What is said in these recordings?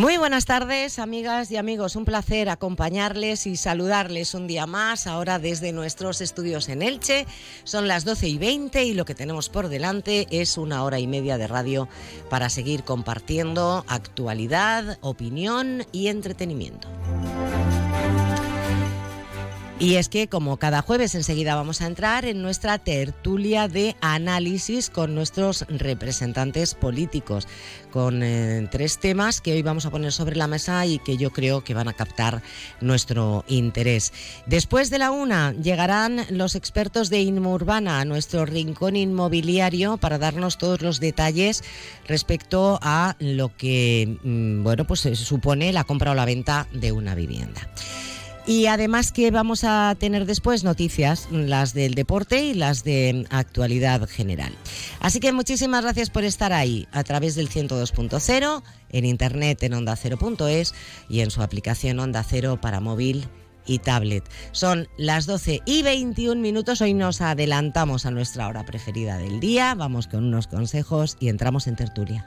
Muy buenas tardes, amigas y amigos. Un placer acompañarles y saludarles un día más, ahora desde nuestros estudios en Elche. Son las 12 y 20 y lo que tenemos por delante es una hora y media de radio para seguir compartiendo actualidad, opinión y entretenimiento. Y es que como cada jueves enseguida vamos a entrar en nuestra tertulia de análisis con nuestros representantes políticos, con eh, tres temas que hoy vamos a poner sobre la mesa y que yo creo que van a captar nuestro interés. Después de la una llegarán los expertos de Inmurbana a nuestro rincón inmobiliario para darnos todos los detalles respecto a lo que mm, bueno pues supone la compra o la venta de una vivienda. Y además que vamos a tener después noticias, las del deporte y las de actualidad general. Así que muchísimas gracias por estar ahí a través del 102.0, en internet en onda es y en su aplicación Onda Cero para móvil y tablet. Son las 12 y 21 minutos. Hoy nos adelantamos a nuestra hora preferida del día. Vamos con unos consejos y entramos en tertulia.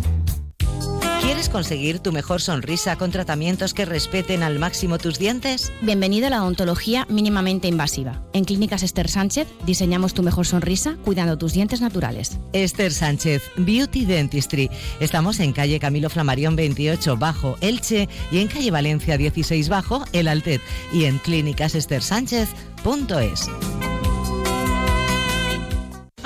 ¿Quieres conseguir tu mejor sonrisa con tratamientos que respeten al máximo tus dientes? Bienvenido a la odontología mínimamente invasiva. En Clínicas Esther Sánchez diseñamos tu mejor sonrisa cuidando tus dientes naturales. Esther Sánchez, Beauty Dentistry. Estamos en calle Camilo Flamarión 28 bajo Elche y en calle Valencia 16 bajo El Altet y en clínicasesthersánchez.es.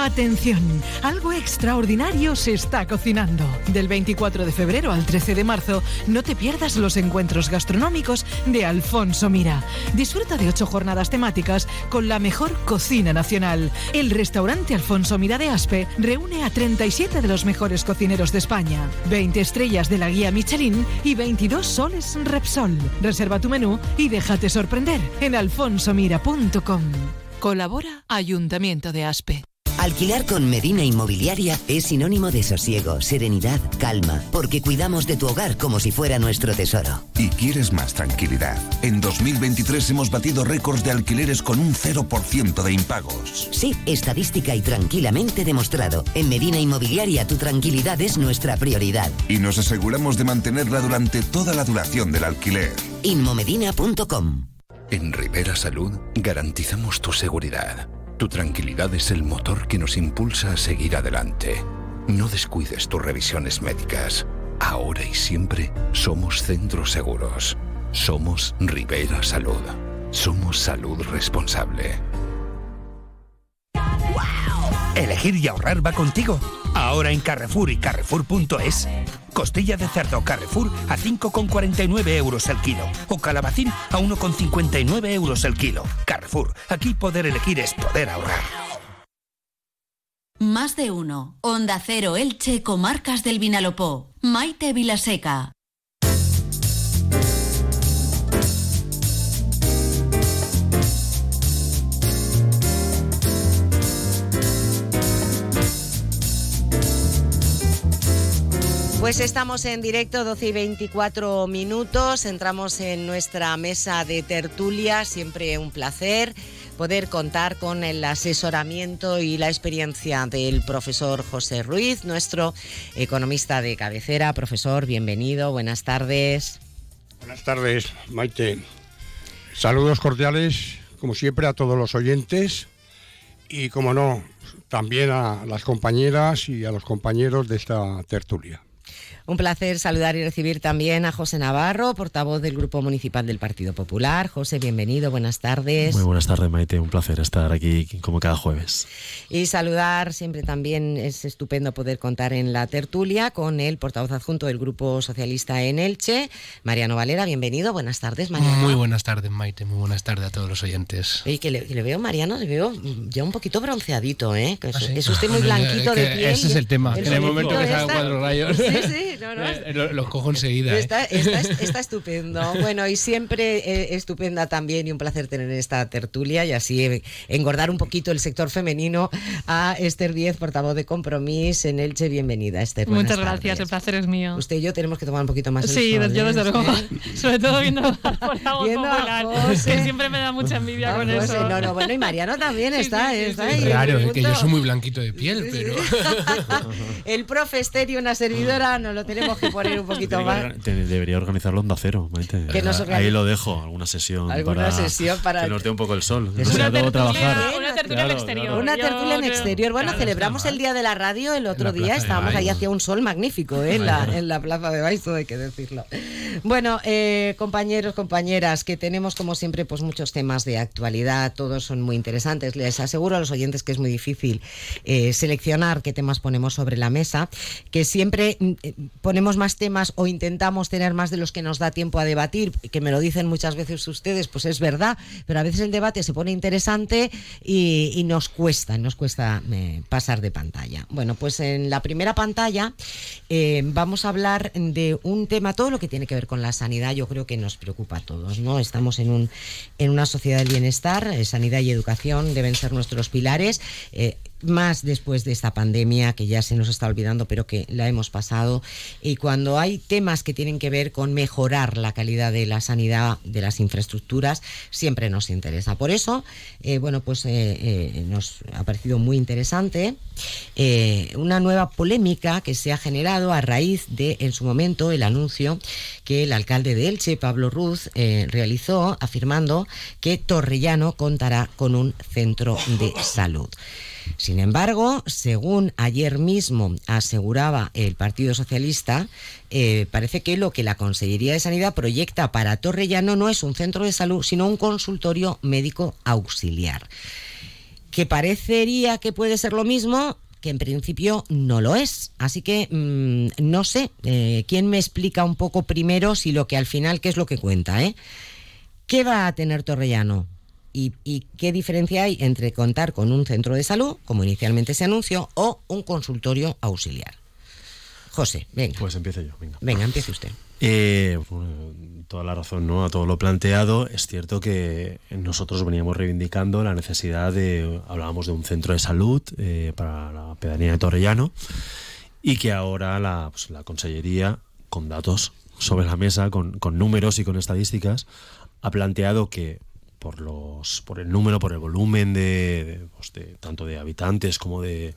Atención, algo extraordinario se está cocinando. Del 24 de febrero al 13 de marzo, no te pierdas los encuentros gastronómicos de Alfonso Mira. Disfruta de ocho jornadas temáticas con la mejor cocina nacional. El restaurante Alfonso Mira de Aspe reúne a 37 de los mejores cocineros de España, 20 estrellas de la guía Michelin y 22 soles Repsol. Reserva tu menú y déjate sorprender en alfonsomira.com. Colabora Ayuntamiento de Aspe. Alquilar con Medina Inmobiliaria es sinónimo de sosiego, serenidad, calma, porque cuidamos de tu hogar como si fuera nuestro tesoro. Y quieres más tranquilidad. En 2023 hemos batido récords de alquileres con un 0% de impagos. Sí, estadística y tranquilamente demostrado. En Medina Inmobiliaria tu tranquilidad es nuestra prioridad. Y nos aseguramos de mantenerla durante toda la duración del alquiler. Inmomedina.com En Rivera Salud garantizamos tu seguridad. Tu tranquilidad es el motor que nos impulsa a seguir adelante. No descuides tus revisiones médicas. Ahora y siempre somos centros seguros. Somos Rivera Salud. Somos salud responsable. Elegir y ahorrar va contigo. Ahora en Carrefour y Carrefour.es. Costilla de cerdo Carrefour a 5,49 euros el kilo. O calabacín a 1,59 euros el kilo. Carrefour. Aquí poder elegir es poder ahorrar. Más de uno. Onda Cero Elche, Comarcas del Vinalopó. Maite Vilaseca. Pues estamos en directo, 12 y 24 minutos. Entramos en nuestra mesa de tertulia. Siempre un placer poder contar con el asesoramiento y la experiencia del profesor José Ruiz, nuestro economista de cabecera. Profesor, bienvenido, buenas tardes. Buenas tardes, Maite. Saludos cordiales, como siempre, a todos los oyentes y, como no, también a las compañeras y a los compañeros de esta tertulia. Un placer saludar y recibir también a José Navarro, portavoz del Grupo Municipal del Partido Popular. José, bienvenido, buenas tardes. Muy buenas tardes, Maite. Un placer estar aquí como cada jueves. Y saludar, siempre también es estupendo poder contar en la tertulia con el portavoz adjunto del Grupo Socialista en Elche, Mariano Valera. Bienvenido, buenas tardes, Mariano. Muy buenas tardes, Maite. Muy buenas tardes a todos los oyentes. Y que le, veo, Mariano, le veo ya un poquito bronceadito, ¿eh? ¿Ah, es, usted muy blanquito de piel. Ese es el tema. en el momento que salgan cuatro rayos. Sí, sí. Eh, los cojo enseguida. ¿eh? Está, estupendo. Bueno, y siempre eh, estupenda también y un placer tener esta tertulia y así engordar un poquito el sector femenino a Esther Díez, portavoz de Compromís en Elche. Bienvenida, Esther. Muchas gracias, el placer es mío. Usted y yo tenemos que tomar un poquito más el Sí, yo desde luego. Sobre todo viendo por la voz popular, que siempre me da mucha envidia con eso. No, no, bueno, y Mariano también está, está ahí. Claro, es que yo soy muy blanquito de piel, pero... el profester y una servidora no lo tenemos que poner un poquito más. Debería organizarlo Onda Cero, Maite. Ahí lo dejo, alguna sesión. Alguna para sesión para. Que nos dé un poco el sol. No sea trabajar. Una tertulia en exterior. Una tertulia en exterior. Bueno, celebramos el Día de la Radio el otro día. Estábamos ahí hacia un sol magnífico ¿eh? en, la, en la Plaza de Baizo, hay que decirlo. Bueno, eh, compañeros, compañeras, que tenemos como siempre pues muchos temas de actualidad. Todos son muy interesantes. Les aseguro a los oyentes que es muy difícil eh, seleccionar qué temas ponemos sobre la mesa. Que siempre mm, ponemos más temas o intentamos tener más de los que nos da tiempo a debatir, que me lo dicen muchas veces ustedes, pues es verdad, pero a veces el debate se pone interesante y, nos cuesta, nos cuesta eh, pasar de pantalla. Bueno, pues en la primera pantalla eh, vamos a hablar de un tema, todo lo que tiene que ver con la sanidad, yo creo que nos preocupa a todos, ¿no? Estamos en, un, en una sociedad del bienestar, eh, sanidad y educación deben ser nuestros pilares más después de esta pandemia que ya se nos está olvidando, pero que la hemos pasado. Y cuando hay temas que tienen que ver con mejorar la calidad de la sanidad, de las infraestructuras, siempre nos interesa. Por eso, eh, bueno, pues eh, eh, nos ha parecido muy interesante una nueva polémica que se ha generado a raíz de, en su momento, el anuncio que el alcalde de Elche, Pablo Ruz, realizó afirmando que Torrellano contará con un centro de salud. Sin embargo, según ayer mismo aseguraba el Partido Socialista, eh, parece que lo que la Consellería de Sanidad proyecta para Torrellano no es un centro de salud, sino un consultorio médico auxiliar. Que parecería que puede ser lo mismo, que en principio no lo es. Así que mm, no sé, eh, ¿quién me explica un poco primero si lo que al final, qué es lo que cuenta? Eh? ¿Qué va a tener Torrellano? Y, qué diferencia hay entre contar con un centro de salud, como inicialmente se anunció, o un consultorio auxiliar. José, venga. Pues empiece yo, venga. Venga, empiece usted. Eh, toda la razón, ¿no? A todo lo planteado, es cierto que nosotros veníamos reivindicando la necesidad de, hablábamos de un centro de salud eh, para la pedanía de Torrellano y que ahora la, pues, la Consellería, con datos sobre la mesa, con, con números y con estadísticas, ha planteado que por los por el número, por el volumen de, pues tanto de habitantes como de,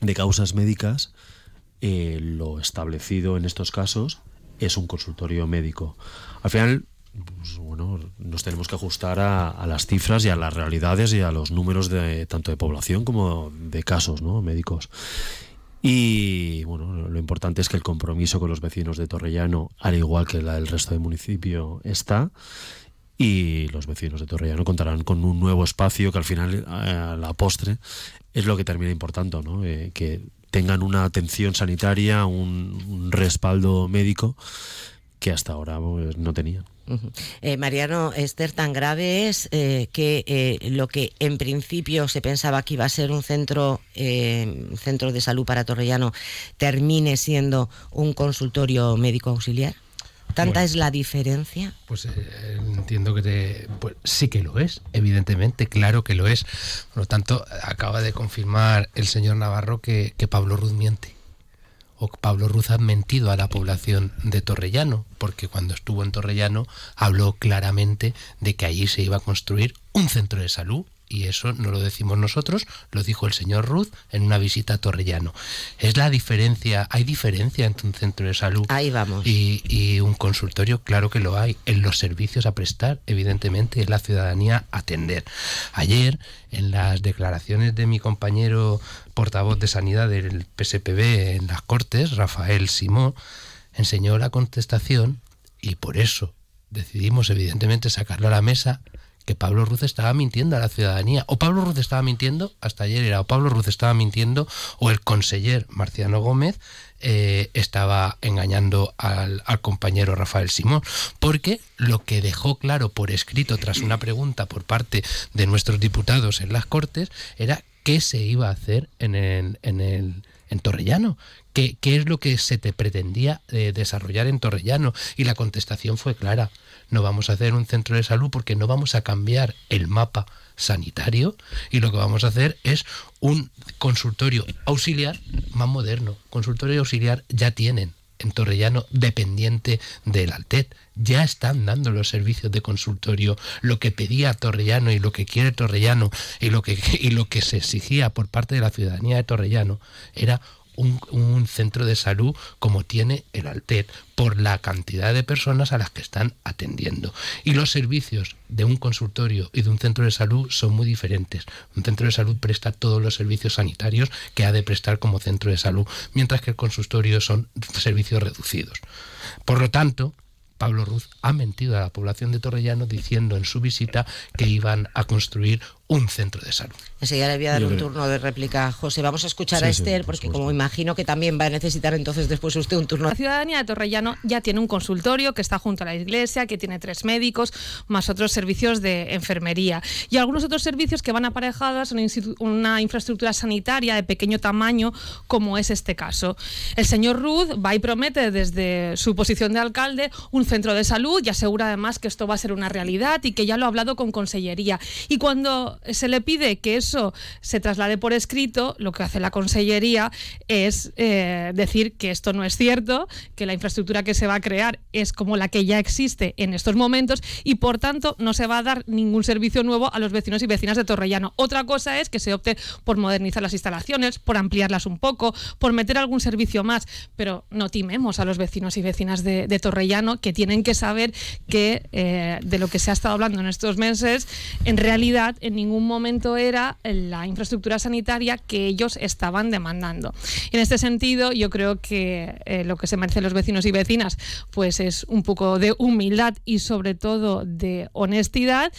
de causas médicas, eh, lo establecido en estos casos es un consultorio médico. Al final, pues, bueno, nos tenemos que ajustar a, las cifras y a las realidades y a los números de tanto de población como de casos ¿no? médicos. Y bueno, lo importante es que el compromiso con los vecinos de Torrellano, al igual que el resto del municipio, está y los vecinos de Torrellano contarán con un nuevo espacio que al final, a la postre, es lo que termina importando, ¿no? Eh, que tengan una atención sanitaria, un, respaldo médico que hasta ahora pues, no tenían. Eh, Mariano, Esther, tan grave es eh, que lo que en principio se pensaba que iba a ser un centro, centro de salud para Torrellano termine siendo un consultorio médico auxiliar. ¿Tanta es la diferencia? Pues eh, entiendo que pues, sí que lo es, evidentemente, claro que lo es. Por lo tanto, acaba de confirmar el señor Navarro que, Pablo Ruz miente. O Pablo Ruz ha mentido a la población de Torrellano, porque cuando estuvo en Torrellano habló claramente de que allí se iba a construir un centro de salud y eso no lo decimos nosotros, lo dijo el señor Ruth en una visita a Torrellano. Es la diferencia, hay diferencia entre un centro de salud Ahí vamos. Y, y un consultorio, claro que lo hay, en los servicios a prestar, evidentemente, en la ciudadanía atender. Ayer, en las declaraciones de mi compañero portavoz de sanidad del PSPB en las Cortes, Rafael Simón, enseñó la contestación y por eso decidimos evidentemente sacarlo a la mesa que Pablo Ruz estaba mintiendo a la ciudadanía. O Pablo Ruz estaba mintiendo, hasta ayer era o Pablo Ruz estaba mintiendo, o el conseller Marciano Gómez eh, estaba engañando al, al, compañero Rafael Simón. Porque lo que dejó claro por escrito tras una pregunta por parte de nuestros diputados en las Cortes era qué se iba a hacer en el, en el en Torrellano. ¿Qué, ¿Qué, es lo que se te pretendía eh, desarrollar en Torrellano? Y la contestación fue clara. No vamos a hacer un centro de salud porque no vamos a cambiar el mapa sanitario y lo que vamos a hacer es un consultorio auxiliar más moderno. Consultorio auxiliar ya tienen en Torrellano dependiente del Altet. Ya están dando los servicios de consultorio. Lo que pedía Torrellano y lo que quiere Torrellano y lo que, y lo que se exigía por parte de la ciudadanía de Torrellano era un, centro de salud como tiene el Altet por la cantidad de personas a las que están atendiendo. Y los servicios de un consultorio y de un centro de salud son muy diferentes. Un centro de salud presta todos los servicios sanitarios que ha de prestar como centro de salud, mientras que el consultorio son servicios reducidos. Por lo tanto, Pablo Ruz ha mentido a la población de Torrellano diciendo en su visita que iban a construir un centro de salud. Enseguida le voy a dar un turno de réplica a José. Vamos a escuchar sí, a Esther, sí, porque como imagino que también va a necesitar entonces después usted un turno. La ciudadanía de Torrellano ya tiene un consultorio que está junto a la iglesia, que tiene tres médicos, más otros servicios de enfermería. Y algunos otros servicios que van aparejados a una, una infraestructura sanitaria de pequeño tamaño, como es este caso. El señor Ruth va y promete desde su posición de alcalde un centro de salud y asegura además que esto va a ser una realidad y que ya lo ha hablado con consellería. Y cuando se le pide que eso se traslade por escrito, lo que hace la Consellería es eh, decir que esto no es cierto, que la infraestructura que se va a crear es como la que ya existe en estos momentos y por tanto no se va a dar ningún servicio nuevo a los vecinos y vecinas de Torrellano. Otra cosa es que se opte por modernizar las instalaciones, por ampliarlas un poco, por meter algún servicio más, pero no timemos a los vecinos y vecinas de, de Torrellano que tienen que saber que eh, de lo que se ha estado hablando en estos meses, en realidad en ningún momento era la infraestructura sanitaria que ellos estaban demandando. En este sentido, yo creo que eh, lo que se merecen los vecinos y vecinas pues es un poco de humildad y sobre todo de honestidad.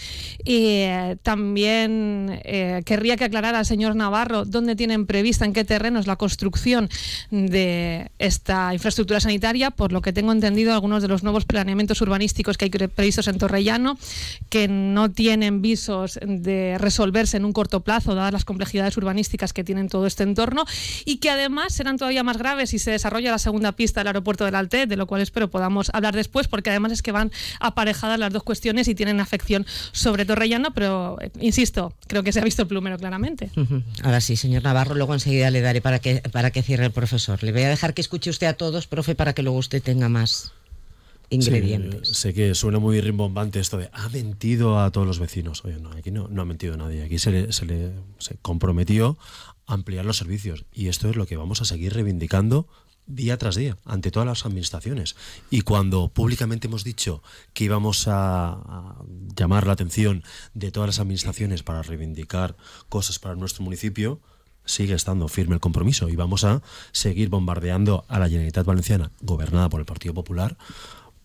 Eh, también eh, querría que aclarara al señor Navarro dónde tienen prevista, en qué terrenos la construcción de esta infraestructura sanitaria, por lo que tengo entendido algunos de los nuevos planeamientos urbanísticos que hay previstos en Torrellano, que no tienen visos de resolverse en un corto plazo, dadas las complejidades urbanísticas que tienen todo este entorno, y que además serán todavía más graves si se desarrolla la segunda pista del aeropuerto del Altet, de lo cual espero podamos hablar después, porque además es que van aparejadas las dos cuestiones y tienen afección sobre Torrellano, pero eh, insisto, creo que se ha visto el plumero claramente. Ahora sí, señor Navarro, luego enseguida le daré para que, para que cierre el profesor. Le voy a dejar que escuche usted a todos, profe, para que luego usted tenga más ingredientes. Sí, sé que suena muy rimbombante esto de ha mentido a todos los vecinos. Oye, no, aquí no, no ha mentido nadie. Aquí se le, se le se comprometió a ampliar los servicios. Y esto es lo que vamos a seguir reivindicando día tras día ante todas las administraciones. Y cuando públicamente hemos dicho que íbamos a, a, llamar la atención de todas las administraciones para reivindicar cosas para nuestro municipio, sigue estando firme el compromiso y vamos a seguir bombardeando a la Generalitat Valenciana, gobernada por el Partido Popular,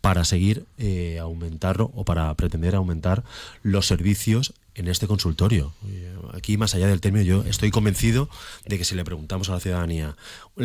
para seguir eh, aumentar o para pretender aumentar los servicios en este consultorio. Aquí, más allá del término, yo estoy convencido de que si le preguntamos a la ciudadanía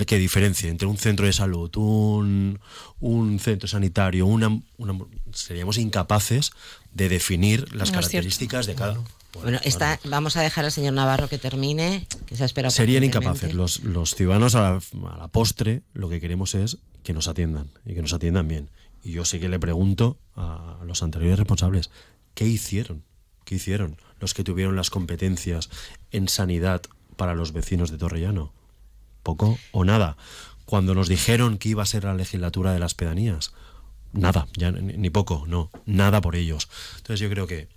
qué diferencia entre un centro de salud, un, un centro sanitario, una, una, seríamos incapaces de definir las no características de cada. Bueno, bueno está, vamos a dejar al señor Navarro que termine, que se espera. Serían incapaces. Los, los ciudadanos a la, a la postre lo que queremos es que nos atiendan y que nos atiendan bien. Y yo sí que le pregunto a los anteriores responsables, ¿qué hicieron? ¿Qué hicieron los que tuvieron las competencias en sanidad para los vecinos de Torrellano? Poco o nada. Cuando nos dijeron que iba a ser la legislatura de las pedanías, nada, ni poco, no, nada por ellos. Entonces yo creo que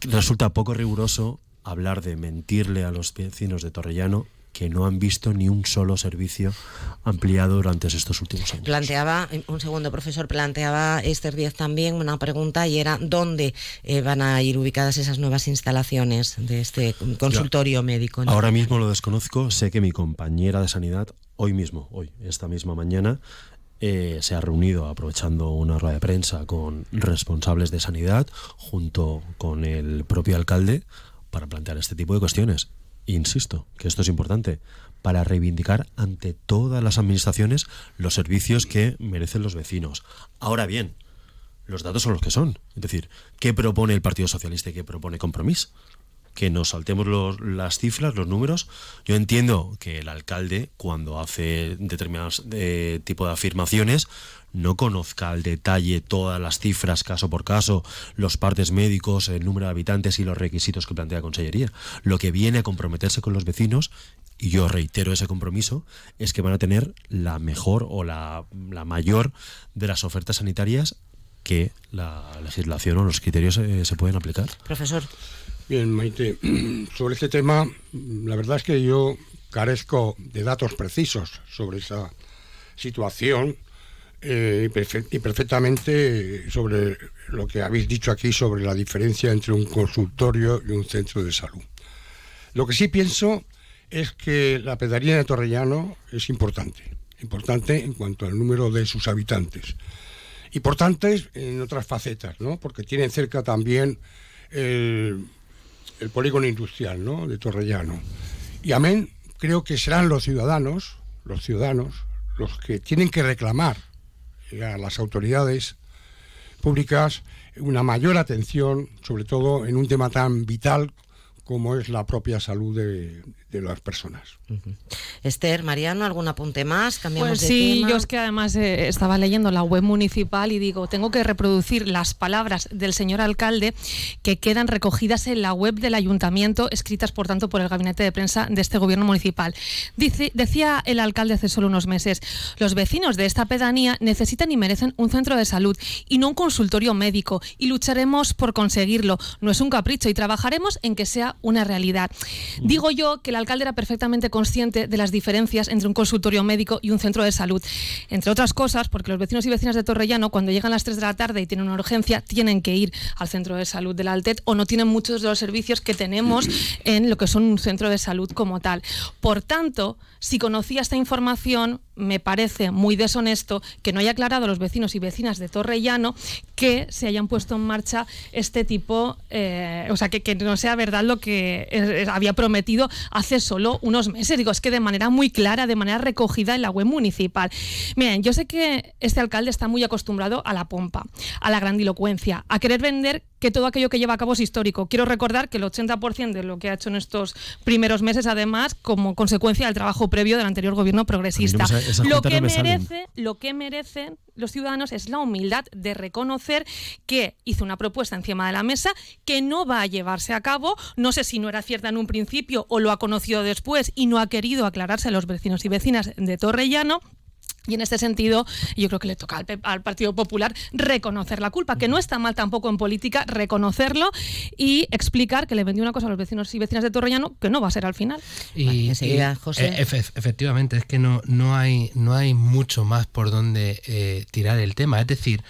resulta poco riguroso hablar de mentirle a los vecinos de Torrellano que no han visto ni un solo servicio ampliado durante estos últimos años. Planteaba, un segundo profesor, planteaba Esther Díaz también una pregunta y era ¿dónde eh, van a ir ubicadas esas nuevas instalaciones de este consultorio médico? Ahora mismo lo desconozco, sé que mi compañera de sanidad hoy mismo, hoy, esta misma mañana, eh, se ha reunido aprovechando una rueda de prensa con responsables de sanidad junto con el propio alcalde para plantear este tipo de cuestiones. Insisto, que esto es importante, para reivindicar ante todas las administraciones los servicios que merecen los vecinos. Ahora bien, los datos son los que son. Es decir, ¿qué propone el Partido Socialista y qué propone Compromís? Que nos saltemos las cifras, los números. Yo entiendo que el alcalde, cuando hace determinados eh, tipo de afirmaciones, no conozca al detalle todas las cifras caso por caso, los partes médicos, el número de habitantes y los requisitos que plantea la Consellería. Lo que viene a comprometerse con los vecinos, y yo reitero ese compromiso, es que van a tener la mejor o la, la mayor de las ofertas sanitarias que la legislación o los criterios eh, se pueden aplicar. Profesor. Bien, Maite, sobre este tema, la verdad es que yo carezco de datos precisos sobre esa situación eh, y perfectamente sobre lo que habéis dicho aquí sobre la diferencia entre un consultorio y un centro de salud. Lo que sí pienso es que la pedanía de Torrellano es importante, importante en cuanto al número de sus habitantes. Importantes en otras facetas, ¿no? Porque tienen cerca también el el polígono industrial ¿no? de Torrellano. Y amén, creo que serán los ciudadanos, los ciudadanos, los que tienen que reclamar a las autoridades públicas una mayor atención, sobre todo en un tema tan vital como es la propia salud de, las personas. Esther, Mariano, ¿algún apunte más? Cambiamos pues sí, yo es que además eh, estaba leyendo la web municipal y digo, tengo que reproducir las palabras del señor alcalde que quedan recogidas en la web del ayuntamiento, escritas por tanto por el gabinete de prensa de este gobierno municipal. Dice, decía el alcalde hace solo unos meses, los vecinos de esta pedanía necesitan y merecen un centro de salud y no un consultorio médico y lucharemos por conseguirlo. No es un capricho y trabajaremos en que sea una realidad. Digo yo que el alcalde era perfectamente consciente de las diferencias entre un consultorio médico y un centro de salud. Entre otras cosas, porque los vecinos y vecinas de Torrellano, cuando llegan a las 3 de la tarde y tienen una urgencia, tienen que ir al centro de salud de la Altet o no tienen muchos de los servicios que tenemos en lo que son un centro de salud como tal. Por tanto, si conocía esta información, me parece muy deshonesto que no haya aclarado a los vecinos y vecinas de Torrellano que se hayan puesto en marcha este tipo, eh, o sea, que, que, no sea verdad lo que había prometido hace solo unos meses. Digo, es que de manera muy clara, de manera recogida en la web municipal. Miren, yo sé que este alcalde está muy acostumbrado a la pompa, a la grandilocuencia, a querer vender que todo aquello que lleva a cabo es histórico. Quiero recordar que el 80% de lo que ha hecho en estos primeros meses, además, como consecuencia del trabajo previo del anterior gobierno progresista. lo, que merece, lo que merecen los ciudadanos es la humildad de reconocer que hizo una propuesta encima de la mesa que no va a llevarse a cabo. No sé si no era cierta en un principio o lo ha conocido después y no ha querido aclararse a los vecinos y vecinas de Torrellano y en este sentido, yo creo que le toca al, Partido Popular reconocer la culpa, que no está mal tampoco en política reconocerlo y explicar que le vendió una cosa a los vecinos y vecinas de Torrellano que no va a ser al final. Y, José. E, efectivamente, es que no, no, hay, no hay mucho más por donde eh, tirar el tema. Es decir,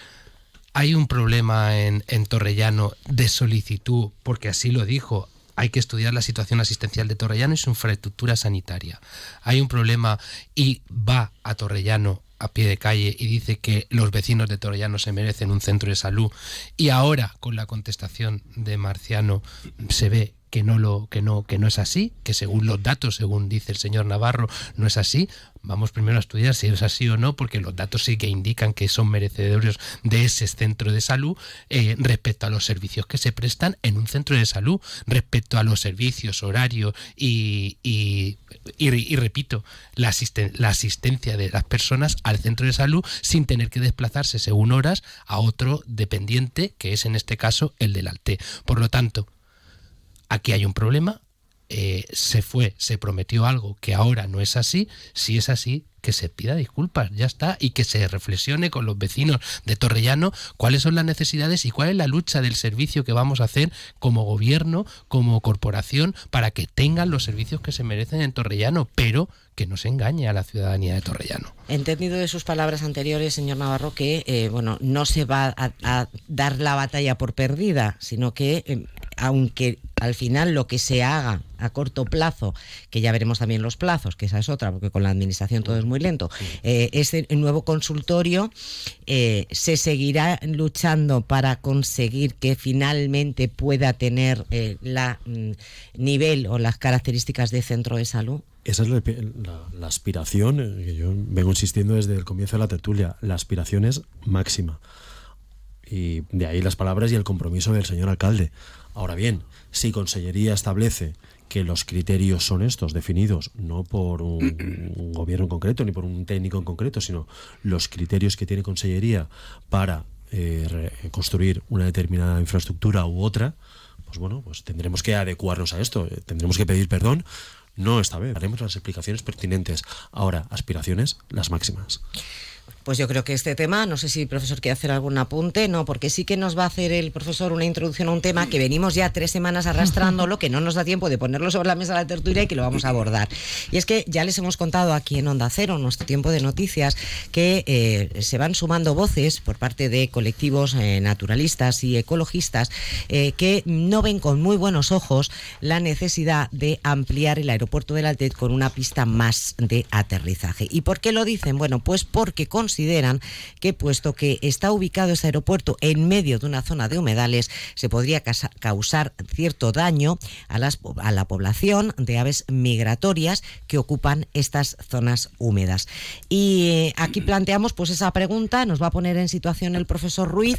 hay un problema en, en Torrellano de solicitud, porque así lo dijo hay que estudiar la situación asistencial de Torrellano y su infraestructura sanitaria. Hay un problema y va a Torrellano a pie de calle y dice que los vecinos de Torrellano se merecen un centro de salud y ahora con la contestación de Marciano se ve que no lo que no que no es así, que según los datos, según dice el señor Navarro, no es así. Vamos primero a estudiar si es así o no, porque los datos sí que indican que son merecedores de ese centro de salud eh, respecto a los servicios que se prestan en un centro de salud, respecto a los servicios, horario y, y, y, repito, la, la asistencia de las personas al centro de salud sin tener que desplazarse según horas a otro dependiente, que es en este caso el del ALTE. Por lo tanto, aquí hay un problema, eh, se fue, se prometió algo que ahora no es así, si es así, que se pida disculpas, ya está, y que se reflexione con los vecinos de Torrellano cuáles son las necesidades y cuál es la lucha del servicio que vamos a hacer como gobierno, como corporación, para que tengan los servicios que se merecen en Torrellano, pero que no se engañe a la ciudadanía de Torrellano. Entendido de sus palabras anteriores, señor Navarro, que eh, bueno, no se va a, dar la batalla por perdida, sino que eh, aunque al final lo que se haga a corto plazo, que ya veremos también los plazos, que esa es otra, porque con la administración todo es muy lento, eh, ese nuevo consultorio eh, se seguirá luchando para conseguir que finalmente pueda tener eh, la mm, nivel o las características de centro de salud. Esa es la, aspiración, que yo vengo insistiendo desde el comienzo de la tertulia, la aspiración es máxima. Y de ahí las palabras y el compromiso del señor alcalde. Ahora bien, si Consellería establece que los criterios son estos, definidos no por un, gobierno en concreto ni por un técnico en concreto, sino los criterios que tiene Consellería para eh, construir una determinada infraestructura u otra, pues bueno, pues tendremos que adecuarnos a esto, eh, tendremos que pedir perdón. No esta vez, haremos las explicaciones pertinentes. Ahora, aspiraciones las máximas. Pues yo creo que este tema, no sé si el profesor quiere hacer algún apunte, no, porque sí que nos va a hacer el profesor una introducción a un tema que venimos ya tres semanas arrastrándolo, que no nos da tiempo de ponerlo sobre la mesa de la tertulia y que lo vamos a abordar. Y es que ya les hemos contado aquí en Onda Cero, nuestro tiempo de noticias, que eh, se van sumando voces por parte de colectivos eh, naturalistas y ecologistas eh, que no ven con muy buenos ojos la necesidad de ampliar el aeropuerto del Altet con una pista más de aterrizaje. ¿Y por qué lo dicen? Bueno, pues porque con consideran que puesto que está ubicado este aeropuerto en medio de una zona de humedales, se podría causar cierto daño a, las, a la población de aves migratorias que ocupan estas zonas húmedas. Y eh, aquí planteamos pues esa pregunta, nos va a poner en situación el profesor Ruiz.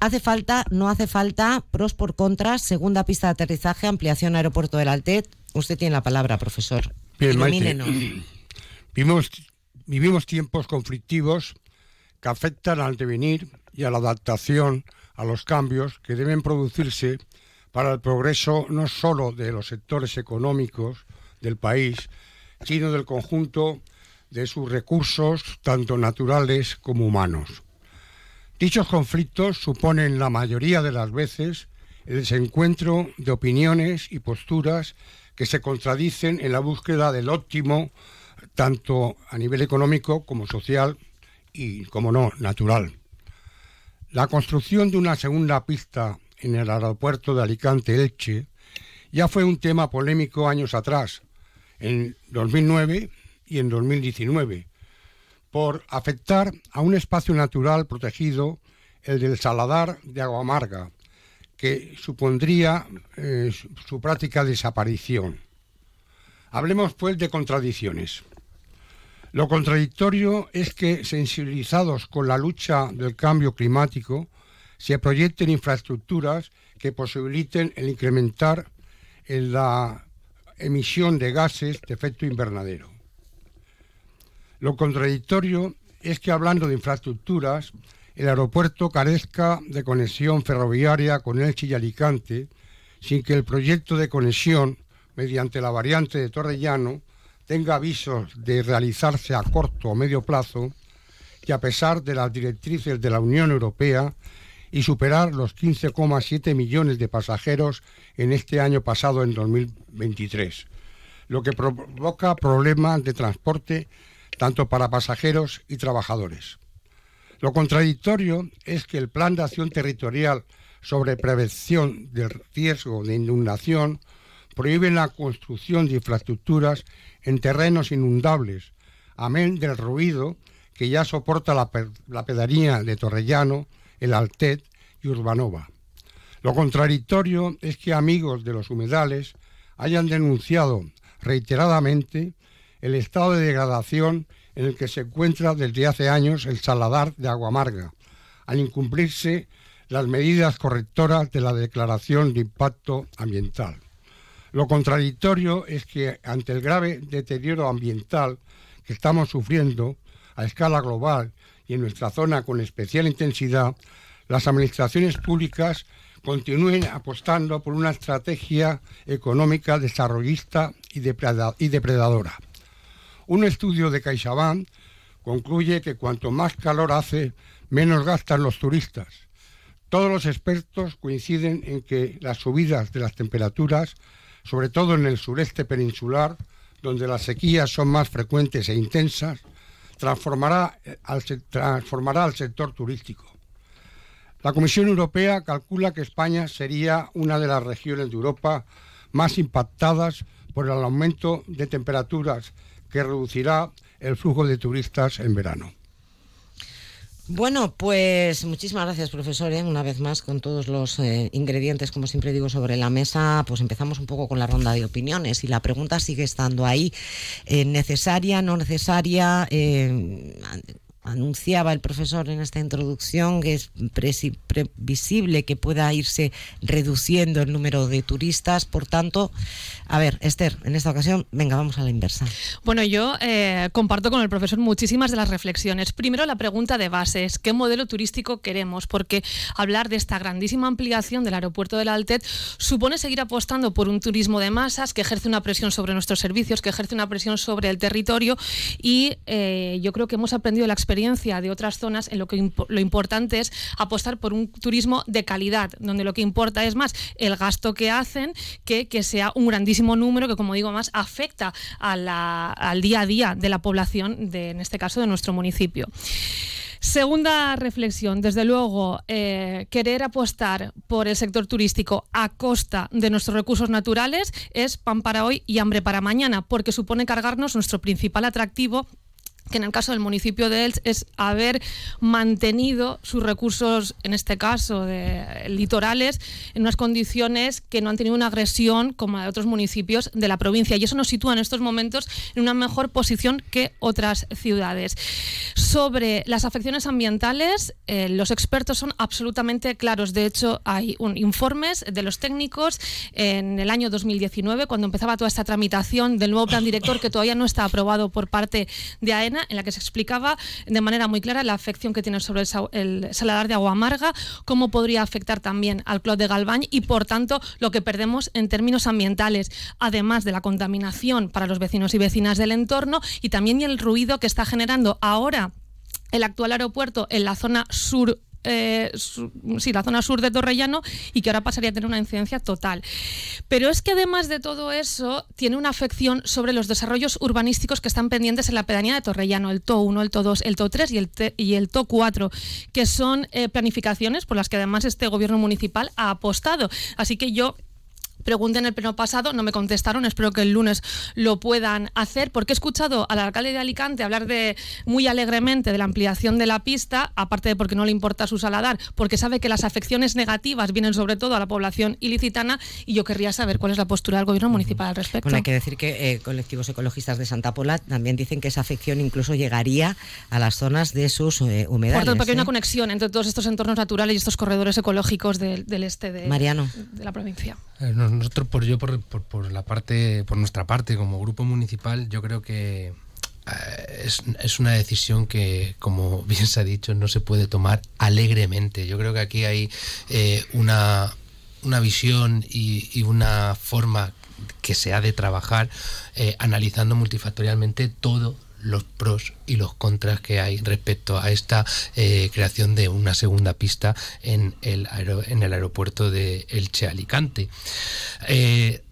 ¿Hace falta, no hace falta, pros por contras, segunda pista de aterrizaje, ampliación aeropuerto del Altet? Usted tiene la palabra, profesor. Bien, Vimos vivimos tiempos conflictivos que afectan al devenir y a la adaptación a los cambios que deben producirse para el progreso no solo de los sectores económicos del país, sino del conjunto de sus recursos, tanto naturales como humanos. Dichos conflictos suponen la mayoría de las veces el desencuentro de opiniones y posturas que se contradicen en la búsqueda del óptimo tanto a nivel económico como social y, como no, natural. La construcción de una segunda pista en el aeropuerto de Alicante-Elche ya fue un tema polémico años atrás, en 2009 y en 2019, por afectar a un espacio natural protegido, el del Saladar de Agua Amarga, que supondría eh, su práctica desaparición. Hablemos pues de contradicciones. Lo contradictorio es que, sensibilizados con la lucha del cambio climático, se proyecten infraestructuras que posibiliten el incrementar en la emisión de gases de efecto invernadero. Lo contradictorio es que, hablando de infraestructuras, el aeropuerto carezca de conexión ferroviaria con Elche y Alicante, sin que el proyecto de conexión mediante la variante de Torrellano tenga avisos de realizarse a corto o medio plazo y a pesar de las directrices de la Unión Europea y superar los 15,7 millones de pasajeros en este año pasado, en 2023, lo que provoca problemas de transporte tanto para pasajeros y trabajadores. Lo contradictorio es que el Plan de Acción Territorial sobre Prevención del Riesgo de Inundación prohíbe la construcción de infraestructuras en terrenos inundables, amén del ruido que ya soporta la, pedanía de Torrellano, el Altet y Urbanova. Lo contradictorio es que amigos de los humedales hayan denunciado reiteradamente el estado de degradación en el que se encuentra desde hace años el saladar de agua amarga, al incumplirse las medidas correctoras de la Declaración de Impacto Ambiental. Lo contradictorio es que ante el grave deterioro ambiental que estamos sufriendo a escala global y en nuestra zona con especial intensidad, las administraciones públicas continúen apostando por una estrategia económica desarrollista y depredadora. Un estudio de CaixaBank concluye que cuanto más calor hace, menos gastan los turistas. Todos los expertos coinciden en que las subidas de las temperaturas, sobre todo en el sureste peninsular, donde las sequías son más frecuentes e intensas, transformará al, sector turístico. La Comisión Europea calcula que España sería una de las regiones de Europa más impactadas por el aumento de temperaturas que reducirá el flujo de turistas en verano. Bueno, pues muchísimas gracias, profesor. ¿eh? Una vez más, con todos los eh, ingredientes, como siempre digo, sobre la mesa, pues empezamos un poco con la ronda de opiniones y la pregunta sigue estando ahí. Eh, ¿Necesaria, no necesaria? Anunciaba el profesor en esta introducción que es previsible que pueda irse reduciendo el número de turistas. Por tanto, a ver, Esther, en esta ocasión, venga, vamos a la inversa. Bueno, yo eh, comparto con el profesor muchísimas de las reflexiones. Primero, la pregunta de base es qué modelo turístico queremos, porque hablar de esta grandísima ampliación del aeropuerto del Altet supone seguir apostando por un turismo de masas que ejerce una presión sobre nuestros servicios, que ejerce una presión sobre el territorio y eh, yo creo que hemos aprendido la experiencia de otras zonas en lo que lo importante es apostar por un turismo de calidad, donde lo que importa es más el gasto que hacen que que sea un grandísimo número que, como digo, más afecta al día a día de la población, de, en este caso de nuestro municipio. Segunda reflexión, desde luego, eh, querer apostar por el sector turístico a costa de nuestros recursos naturales es pan para hoy y hambre para mañana, porque supone cargarnos nuestro principal atractivo que en el caso del municipio de Elche es haber mantenido sus recursos, en este caso de litorales, en unas condiciones que no han tenido una agresión como la de otros municipios de la provincia. Y eso nos sitúa en estos momentos en una mejor posición que otras ciudades. Sobre las afecciones ambientales, eh, los expertos son absolutamente claros. De hecho, hay informes de los técnicos en el año 2019, cuando empezaba toda esta tramitación del nuevo plan director que todavía no está aprobado por parte de AENA en la que se explicaba de manera muy clara la afección que tiene sobre el, saladar de agua amarga, cómo podría afectar también al clot de Galván y, por tanto, lo que perdemos en términos ambientales, además de la contaminación para los vecinos y vecinas del entorno y también el ruido que está generando ahora el actual aeropuerto en la zona sur eh, sí, la zona sur de Torrellano y que ahora pasaría a tener una incidencia total. Pero es que además de todo eso, tiene una afección sobre los desarrollos urbanísticos que están pendientes en la pedanía de Torrellano, el TO 1, el TO 2, el TO 3 y el, y el TO 4, que son eh, planificaciones por las que además este gobierno municipal ha apostado. Así que yo Pregunté en el pleno pasado, no me contestaron, espero que el lunes lo puedan hacer, porque he escuchado al alcalde de Alicante hablar de muy alegremente de la ampliación de la pista, aparte de porque no le importa su saladar, porque sabe que las afecciones negativas vienen sobre todo a la población ilicitana y yo querría saber cuál es la postura del gobierno municipal al respecto. Bueno, hay que decir que eh, colectivos ecologistas de Santa Pola también dicen que esa afección incluso llegaría a las zonas de sus eh, humedales. Por tanto, porque hay una ¿eh? conexión entre todos estos entornos naturales y estos corredores ecológicos del, este de, Mariano. de la provincia. Nosotros, por yo, por, por, la parte, por nuestra parte, como grupo municipal, yo creo que eh, es, es, una decisión que, como bien se ha dicho, no se puede tomar alegremente. Yo creo que aquí hay eh, una, una visión y, una forma que se ha de trabajar eh, analizando multifactorialmente todo los pros y los contras que hay respecto a esta eh, creación de una segunda pista en el, aeropuerto de Elche Alicante. Eh,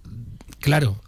claro,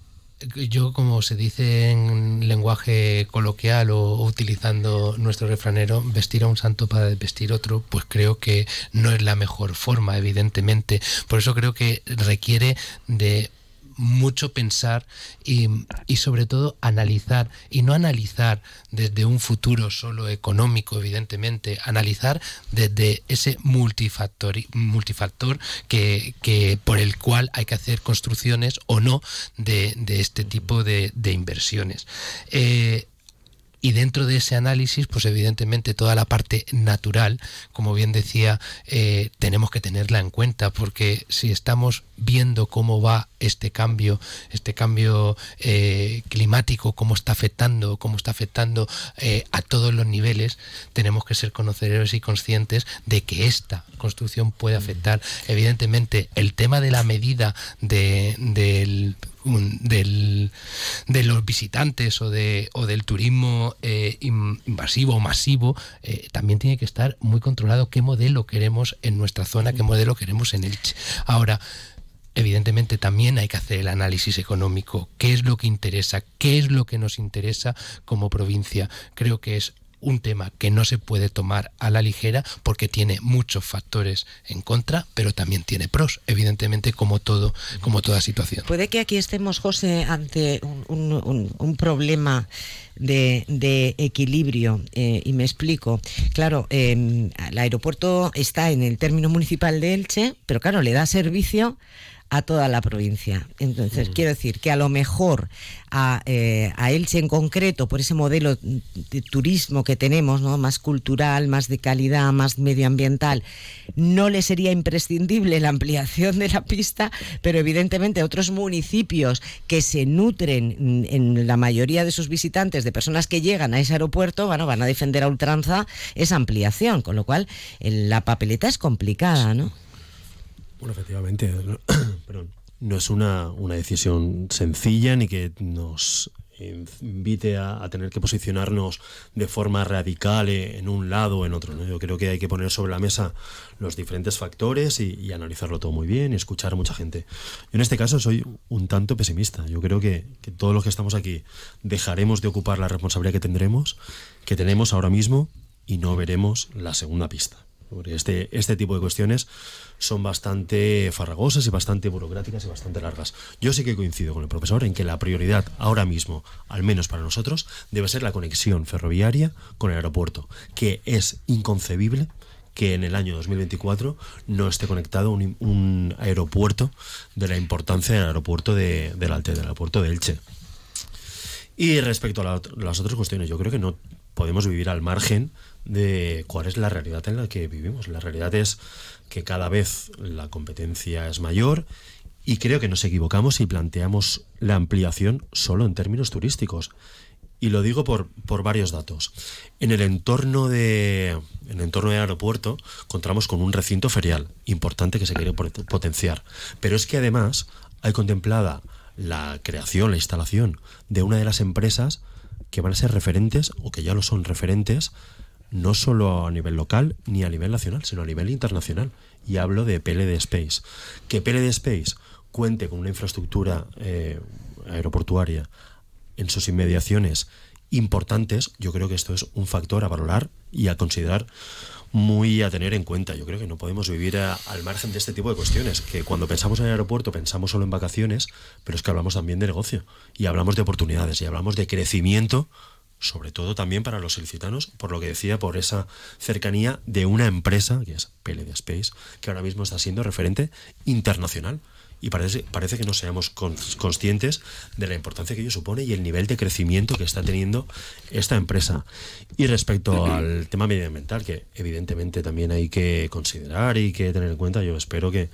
yo como se dice en lenguaje coloquial o utilizando nuestro refranero, vestir a un santo para vestir otro, pues creo que no es la mejor forma, evidentemente. Por eso creo que requiere de mucho pensar y, sobre todo analizar, y no analizar desde un futuro solo económico, evidentemente, analizar desde ese multifactor, multifactor que, que por el cual hay que hacer construcciones o no de, este tipo de, inversiones. Eh, y dentro de ese análisis, pues evidentemente toda la parte natural, como bien decía, eh, tenemos que tenerla en cuenta, porque si estamos viendo cómo va este cambio, este cambio eh, climático, cómo está afectando, cómo está afectando eh, a todos los niveles, tenemos que ser conocedores y conscientes de que esta construcción puede afectar. Evidentemente, el tema de la medida de, del del, de los visitantes o, de, o del turismo eh, invasivo o masivo, eh, también tiene que estar muy controlado qué modelo queremos en nuestra zona, qué modelo queremos en Elche. Ahora, evidentemente también hay que hacer el análisis económico, qué es lo que interesa, qué es lo que nos interesa como provincia. Creo que es un tema que no se puede tomar a la ligera porque tiene muchos factores en contra, pero también tiene pros, evidentemente, como todo, como toda situación. Puede que aquí estemos, José, ante un, problema de, equilibrio, eh, y me explico. Claro, em, el aeropuerto está en el término municipal de Elche, pero claro, le da servicio a toda la provincia. Entonces, quiero decir que a lo mejor a, eh, a, Elche en concreto, por ese modelo de turismo que tenemos, ¿no? más cultural, más de calidad, más medioambiental, no le sería imprescindible la ampliación de la pista, pero evidentemente otros municipios que se nutren en la mayoría de sus visitantes de personas que llegan a ese aeropuerto, bueno, van a defender a ultranza esa ampliación, con lo cual la papeleta es complicada, ¿no? Bueno, efectivamente, no es una, decisión sencilla ni que nos invite a, tener que posicionarnos de forma radical en un lado o en otro. Yo creo que hay que poner sobre la mesa los diferentes factores y, analizarlo todo muy bien y escuchar a mucha gente. Yo en este caso soy un tanto pesimista. Yo creo que todos los que estamos aquí dejaremos de ocupar la responsabilidad que tendremos, que tenemos ahora mismo, y no veremos la segunda pista. Este, este tipo de cuestiones son bastante farragosas y bastante burocráticas y bastante largas. Yo sí que coincido con el profesor en que la prioridad ahora mismo, al menos para nosotros, debe ser la conexión ferroviaria con el aeropuerto, que es inconcebible que en el año 2024 no esté conectado un, aeropuerto de la importancia del aeropuerto de, del Alte, del aeropuerto de Elche. Y respecto a las otras cuestiones, yo creo que no podemos vivir al margen de cuál es la realidad en la que vivimos. La realidad es que cada vez la competencia es mayor y creo que nos equivocamos si planteamos la ampliación solo en términos turísticos. Y lo digo por, por varios datos. En el entorno de en el entorno del aeropuerto contamos con un recinto ferial importante que se quiere potenciar. Pero es que además hay contemplada la creación, la instalación de una de las empresas que van a ser referentes o que ya lo son referentes no solo a nivel local ni a nivel nacional, sino a nivel internacional. Y hablo de PLD Space. Que PLD Space cuente con una infraestructura eh, aeroportuaria en sus inmediaciones importantes, yo creo que esto es un factor a valorar y a considerar muy a tener en cuenta. Yo creo que no podemos vivir al margen de este tipo de cuestiones, que cuando pensamos en el aeropuerto pensamos solo en vacaciones, pero es que hablamos también de negocio y hablamos de oportunidades y hablamos de crecimiento sobre todo también para los ilicitanos, por lo que decía, por esa cercanía de una empresa, que es PLD Space, que ahora mismo está siendo referente internacional y parece, parece que no seamos conscientes de la importancia que ello supone y el nivel de crecimiento que está teniendo esta empresa. Y respecto al tema medioambiental, que evidentemente también hay que considerar y que tener en cuenta, yo espero que,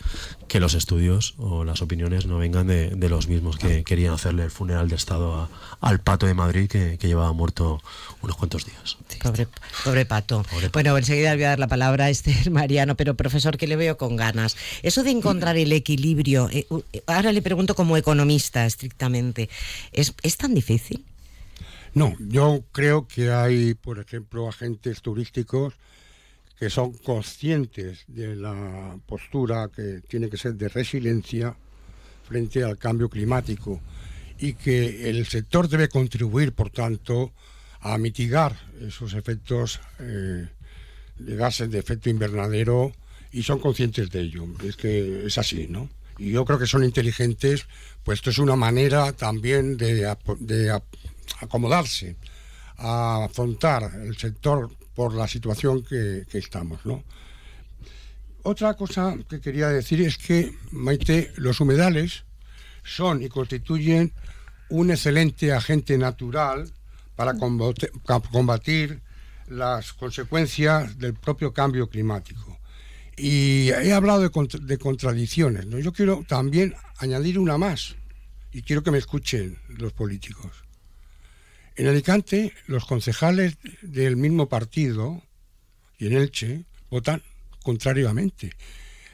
que los estudios o las opiniones no vengan de, de los mismos que querían hacerle el funeral de Estado al pato de Madrid que, que llevaba muerto unos cuantos días. Pobre, pobre, pato. Bueno, enseguida le voy a dar la palabra a Esther Mariano, pero profesor, que le veo con ganas. Eso de encontrar el equilibrio, eh, ahora le pregunto como economista estrictamente, ¿es, ¿es tan difícil? No, yo creo que hay, por ejemplo, agentes turísticos que son conscientes de la postura que tiene que ser de resiliencia frente al cambio climático y que el sector debe contribuir, por tanto, a mitigar esos efectos eh, de gases de efecto invernadero y son conscientes de ello. Es que es así, ¿no? Y yo creo que son inteligentes, pues esto es una manera también de, acomodarse, a afrontar el sector por la situación que, que estamos, ¿no? Otra cosa que quería decir es que, Maite, los humedales son y constituyen un excelente agente natural para combatir las consecuencias del propio cambio climático. Y he hablado de, contradicciones. ¿no? Yo quiero también añadir una más, y quiero que me escuchen los políticos. En Alicante, los concejales del mismo partido y en Elche votan contrariamente.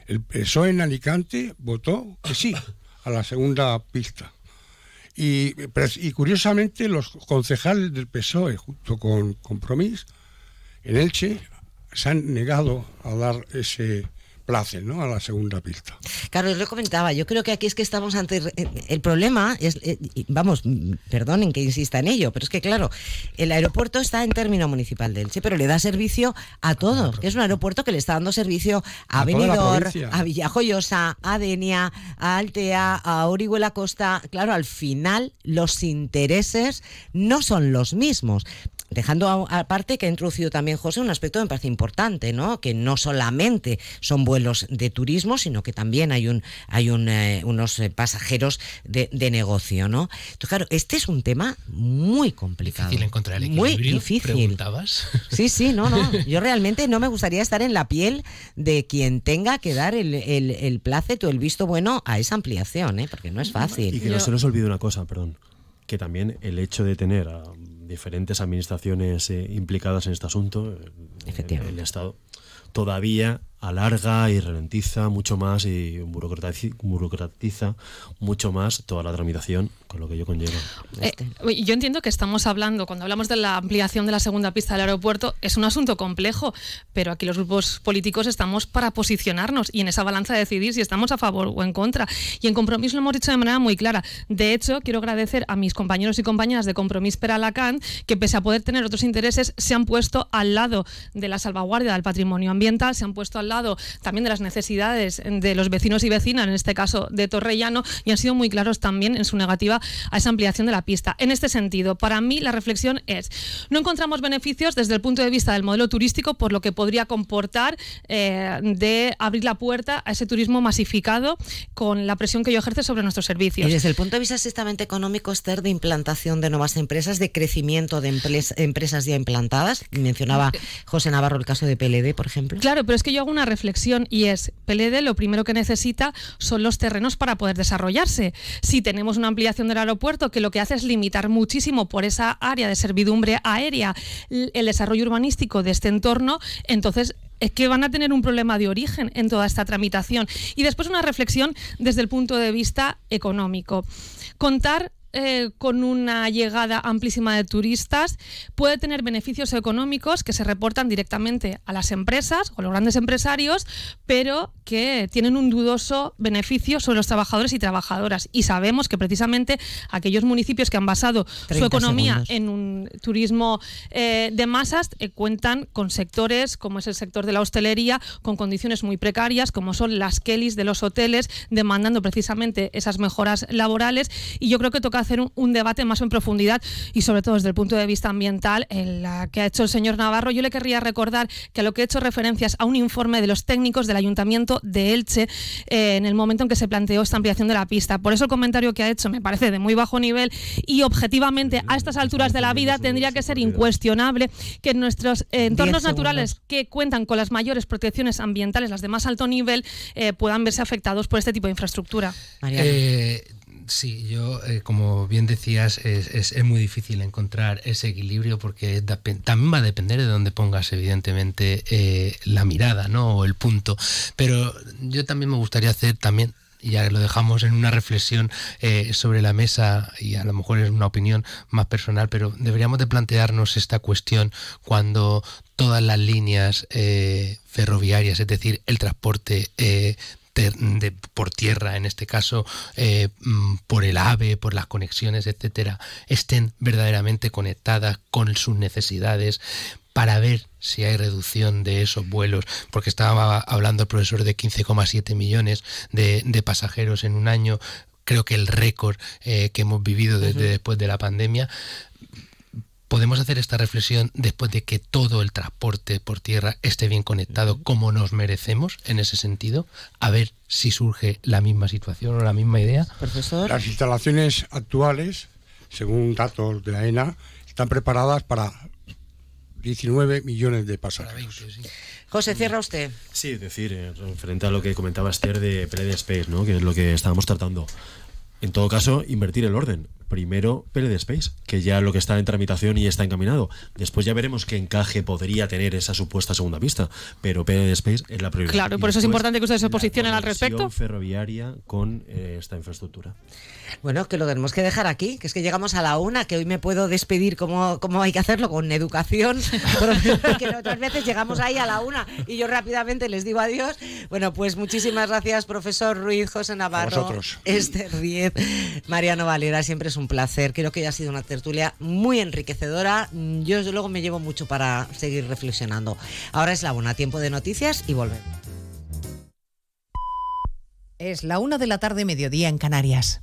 El PSOE en Alicante votó que sí a la segunda pista. Y, y curiosamente los concejales del PSOE junto con Compromís en Elche se han negado a dar ese place ¿no? a la segunda pista. Claro, lo comentaba, yo creo que aquí es que estamos ante el problema, es, eh, vamos, perdonen que insista en ello, pero es que claro, el aeropuerto está en término municipal de Elche, pero le da servicio a todos, que es un aeropuerto que le está dando servicio a, a Benidorm, a Villajoyosa, a Denia, a Altea, a Orihuela Costa, claro, al final los intereses no son los mismos. Dejando aparte que ha introducido también José un aspecto que me parece importante, ¿no? Que no solamente son vuelos de turismo, sino que también hay un hay un, eh, unos eh, pasajeros de, negocio, ¿no? Entonces, claro, este es un tema muy complicado. Difícil encontrar el equilibrio. Muy difícil. ¿Preguntabas? Sí, sí, no, no. Yo realmente no me gustaría estar en la piel de quien tenga que dar el, el, el o el visto bueno a esa ampliación, ¿eh? Porque no es fácil. Y que no se nos olvide una cosa, perdón que también el hecho de tener a diferentes administraciones eh, implicadas en este asunto, Efectivamente. el Estado, todavía alarga y ralentiza mucho más y burocratiza, mucho más toda la tramitación con lo que yo conlleva. Eh, yo entiendo que estamos hablando, cuando hablamos de la ampliación de la segunda pista del aeropuerto, es un asunto complejo, pero aquí los grupos políticos estamos para posicionarnos y en esa balanza decidir si estamos a favor o en contra. Y en compromiso lo hemos dicho de manera muy clara. De hecho, quiero agradecer a mis compañeros y compañeras de Compromís per Alacant que pese a poder tener otros intereses, se han puesto al lado de la salvaguardia del patrimonio ambiental, se han puesto al lado también de las necesidades de los vecinos y vecinas, en este caso de Torrellano, y han sido muy claros también en su negativa a esa ampliación de la pista. En este sentido, para mí la reflexión es, no encontramos beneficios desde el punto de vista del modelo turístico por lo que podría comportar eh, de abrir la puerta a ese turismo masificado con la presión que ello ejerce sobre nuestros servicios. Y desde el punto de vista estrictamente económico, Esther, de implantación de nuevas empresas, de crecimiento de empresas ya implantadas, mencionaba José Navarro el caso de PLD, por ejemplo. Claro, pero es que yo hago una reflexión y es, PLD lo primero que necesita son los terrenos para poder desarrollarse. Si tenemos una ampliación del aeropuerto que lo que hace es limitar muchísimo por esa área de servidumbre aérea el desarrollo urbanístico de este entorno, entonces es que van a tener un problema de origen en toda esta tramitación. Y después una reflexión desde el punto de vista económico. Contar eh, con una llegada amplísima de turistas puede tener beneficios económicos que se reportan directamente a las empresas o a los grandes empresarios, pero que tienen un dudoso beneficio sobre los trabajadores y trabajadoras. Y sabemos que precisamente aquellos municipios que han basado su economía en un turismo eh, de masas eh, cuentan con sectores como es el sector de la hostelería, con condiciones muy precarias, como son las Kellys de los hoteles, demandando precisamente esas mejoras laborales. Y yo creo que toca hacer un, debate más en profundidad y sobre todo desde el punto de vista ambiental, en la que ha hecho el señor Navarro. Yo le querría recordar que a lo que he hecho referencias a un informe de los técnicos del Ayuntamiento de Elche eh, en el momento en que se planteó esta ampliación de la pista. Por eso el comentario que ha hecho me parece de muy bajo nivel y objetivamente a estas alturas de la vida tendría que ser incuestionable que nuestros entornos naturales que cuentan con las mayores protecciones ambientales, las de más alto nivel, eh, puedan verse afectados por este tipo de infraestructura. Eh, Sí, yo, eh, como bien decías, es, es, muy difícil encontrar ese equilibrio porque también va a depender de dónde pongas, evidentemente, eh, la mirada, ¿no? O el punto. Pero yo también me gustaría hacer también ya lo dejamos en una reflexión eh, sobre la mesa y a lo mejor es una opinión más personal, pero deberíamos de plantearnos esta cuestión cuando todas las líneas ferroviarias, es decir, el transporte de, por tierra, en este caso eh, mm, por el AVE, por las conexiones, etcétera, estén verdaderamente conectadas con sus necesidades para ver si hay reducción de esos vuelos, porque estaba hablando el profesor de 15,7 millones de, pasajeros en un año, creo que el récord eh, que hemos vivido desde después de la pandemia, podemos hacer esta reflexión después de que todo el transporte por tierra esté bien conectado como nos merecemos en ese sentido, a ver si surge la misma situación o la misma idea. Profesor. Las instalaciones actuales, según datos de la ENA, están preparadas para 19 millones de pasajeros. José, cierra usted. Sí, decir, eh, referente a lo que comentaba Esther de Play Space, ¿no? que es lo que estábamos tratando. En todo caso, invertir el orden primero PLD Space, que ya lo que está en tramitación y está encaminado. Después ya veremos qué encaje podría tener esa supuesta segunda pista, pero PLD Space es la prioridad. Claro, y por eso es importante que ustedes se posicionen al respecto. ferroviaria con eh, esta infraestructura. Bueno, que lo tenemos que dejar aquí, que es que llegamos a la una, que hoy me puedo despedir como, como hay que hacerlo, con educación, que otras veces llegamos ahí a la una y yo rápidamente les digo adiós. Bueno, pues muchísimas gracias, profesor Ruiz, José Navarro, Esther Diez, Mariano Valera, siempre es un placer. Creo que ha sido una tertulia muy enriquecedora. Yo desde luego me llevo mucho para seguir reflexionando. Ahora es la una, tiempo de noticias y volvemos. Es la una de la tarde, mediodía en Canarias.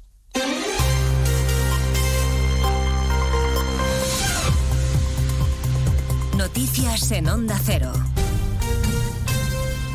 Noticias en Onda Cero.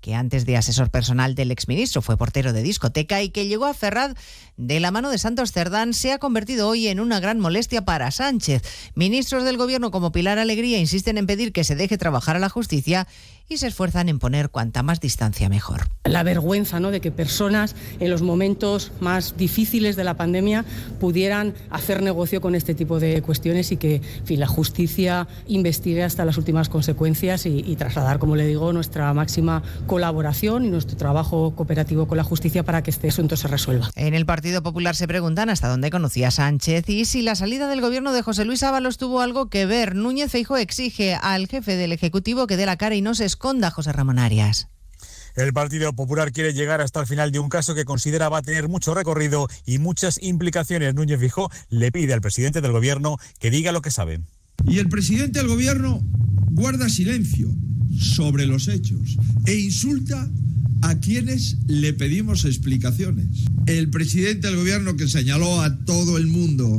que antes de asesor personal del exministro fue portero de discoteca y que llegó a Ferraz de la mano de Santos Cerdán, se ha convertido hoy en una gran molestia para Sánchez. Ministros del gobierno como Pilar Alegría insisten en pedir que se deje trabajar a la justicia y se esfuerzan en poner cuanta más distancia mejor. La vergüenza ¿no? de que personas en los momentos más difíciles de la pandemia pudieran hacer negocio con este tipo de cuestiones y que la justicia investigue hasta las últimas consecuencias y, y trasladar, como le digo, nuestra máxima colaboración y nuestro trabajo cooperativo con la justicia para que este asunto se resuelva. En el Partido Popular se preguntan hasta dónde conocía Sánchez y si la salida del gobierno de José Luis Ábalos tuvo algo que ver. Núñez Feijo exige al jefe del Ejecutivo que dé la cara y no se esconda, José Ramón Arias. El Partido Popular quiere llegar hasta el final de un caso que considera va a tener mucho recorrido y muchas implicaciones. Núñez Feijóo le pide al presidente del gobierno que diga lo que sabe. Y el presidente del gobierno guarda silencio sobre los hechos e insulta a quienes le pedimos explicaciones. El presidente del gobierno que señaló a todo el mundo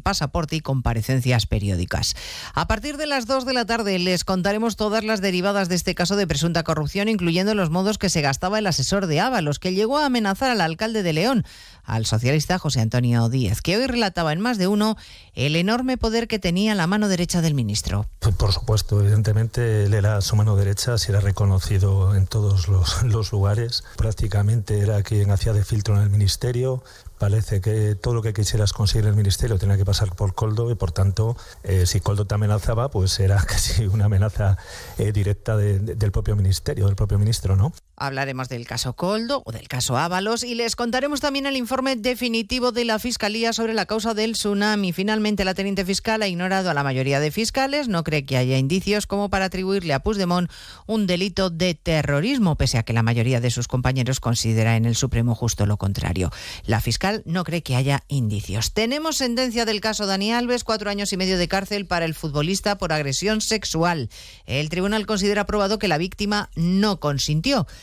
pasaporte y comparecencias periódicas. A partir de las 2 de la tarde les contaremos todas las derivadas de este caso de presunta corrupción, incluyendo los modos que se gastaba el asesor de Ábalos, que llegó a amenazar al alcalde de León, al socialista José Antonio Díez, que hoy relataba en más de uno el enorme poder que tenía la mano derecha del ministro. Por supuesto, evidentemente él era su mano derecha, se era reconocido en todos los, los lugares, prácticamente era quien hacía de filtro en el ministerio, parece que todo lo que quisieras conseguir en el ministerio tenía que pasar por Coldo y por tanto eh, si Coldo te amenazaba pues era casi una amenaza eh, directa de, de, del propio ministerio, del propio ministro, ¿no? Hablaremos del caso Coldo o del caso Ábalos y les contaremos también el informe definitivo de la Fiscalía sobre la causa del tsunami. Finalmente, la teniente fiscal ha ignorado a la mayoría de fiscales, no cree que haya indicios como para atribuirle a Puigdemont un delito de terrorismo, pese a que la mayoría de sus compañeros considera en el Supremo justo lo contrario. La fiscal no cree que haya indicios. Tenemos sentencia del caso Dani Alves, cuatro años y medio de cárcel para el futbolista por agresión sexual. El tribunal considera probado que la víctima no consintió.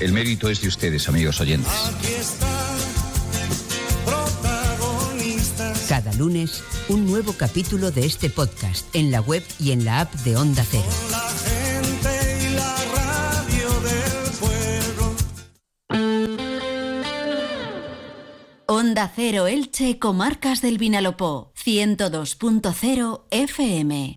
El mérito es de ustedes, amigos oyentes. Cada lunes, un nuevo capítulo de este podcast en la web y en la app de Onda Cero. Onda Cero Elche, Comarcas del Vinalopó, 102.0 FM.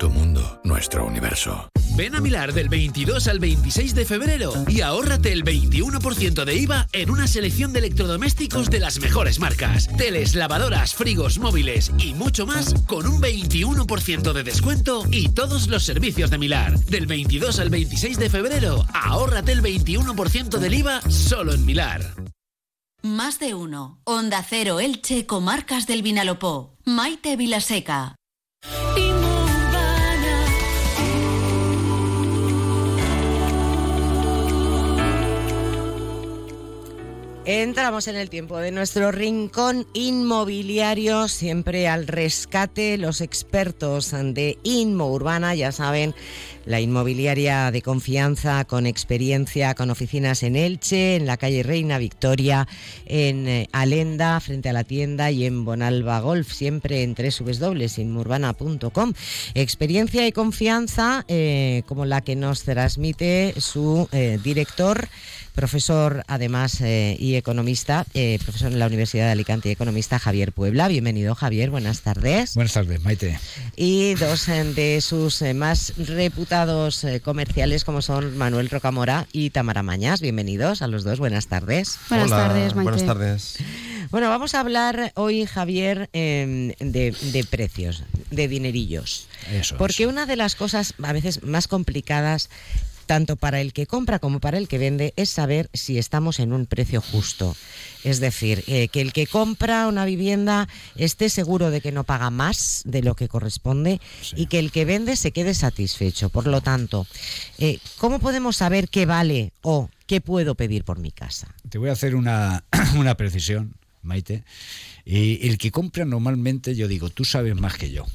tu mundo, nuestro universo. Ven a Milar del 22 al 26 de febrero y ahórrate el 21% de IVA en una selección de electrodomésticos de las mejores marcas. Teles, lavadoras, frigos, móviles y mucho más con un 21% de descuento y todos los servicios de Milar. Del 22 al 26 de febrero, ahórrate el 21% del IVA solo en Milar. Más de uno. Onda Cero Elche, Comarcas del Vinalopó. Maite Vilaseca. Entramos en el tiempo de nuestro rincón inmobiliario, siempre al rescate. Los expertos de Inmo Urbana, ya saben, la inmobiliaria de confianza, con experiencia, con oficinas en Elche, en la calle Reina Victoria, en eh, Alenda, frente a la tienda, y en Bonalba Golf, siempre en www.inmourbana.com. Experiencia y confianza eh, como la que nos transmite su eh, director profesor además eh, y economista, eh, profesor en la Universidad de Alicante y economista Javier Puebla. Bienvenido Javier, buenas tardes. Buenas tardes, Maite. Y dos de sus más reputados comerciales como son Manuel Rocamora y Tamara Mañas. Bienvenidos a los dos, buenas tardes. Buenas tardes, Maite. Buenas tardes. Bueno, vamos a hablar hoy, Javier, em, de, precios, de dinerillos. Eso Porque una de las cosas a veces más complicadas tanto para el que compra como para el que vende, es saber si estamos en un precio justo. Es decir, eh, que el que compra una vivienda esté seguro de que no paga más de lo que corresponde y que el que vende se quede satisfecho. Por lo tanto, eh, ¿cómo podemos saber qué vale o qué puedo pedir por mi casa? Te voy a hacer una, una precisión, Maite. Y el que compra normalmente, yo digo, tú sabes más que yo.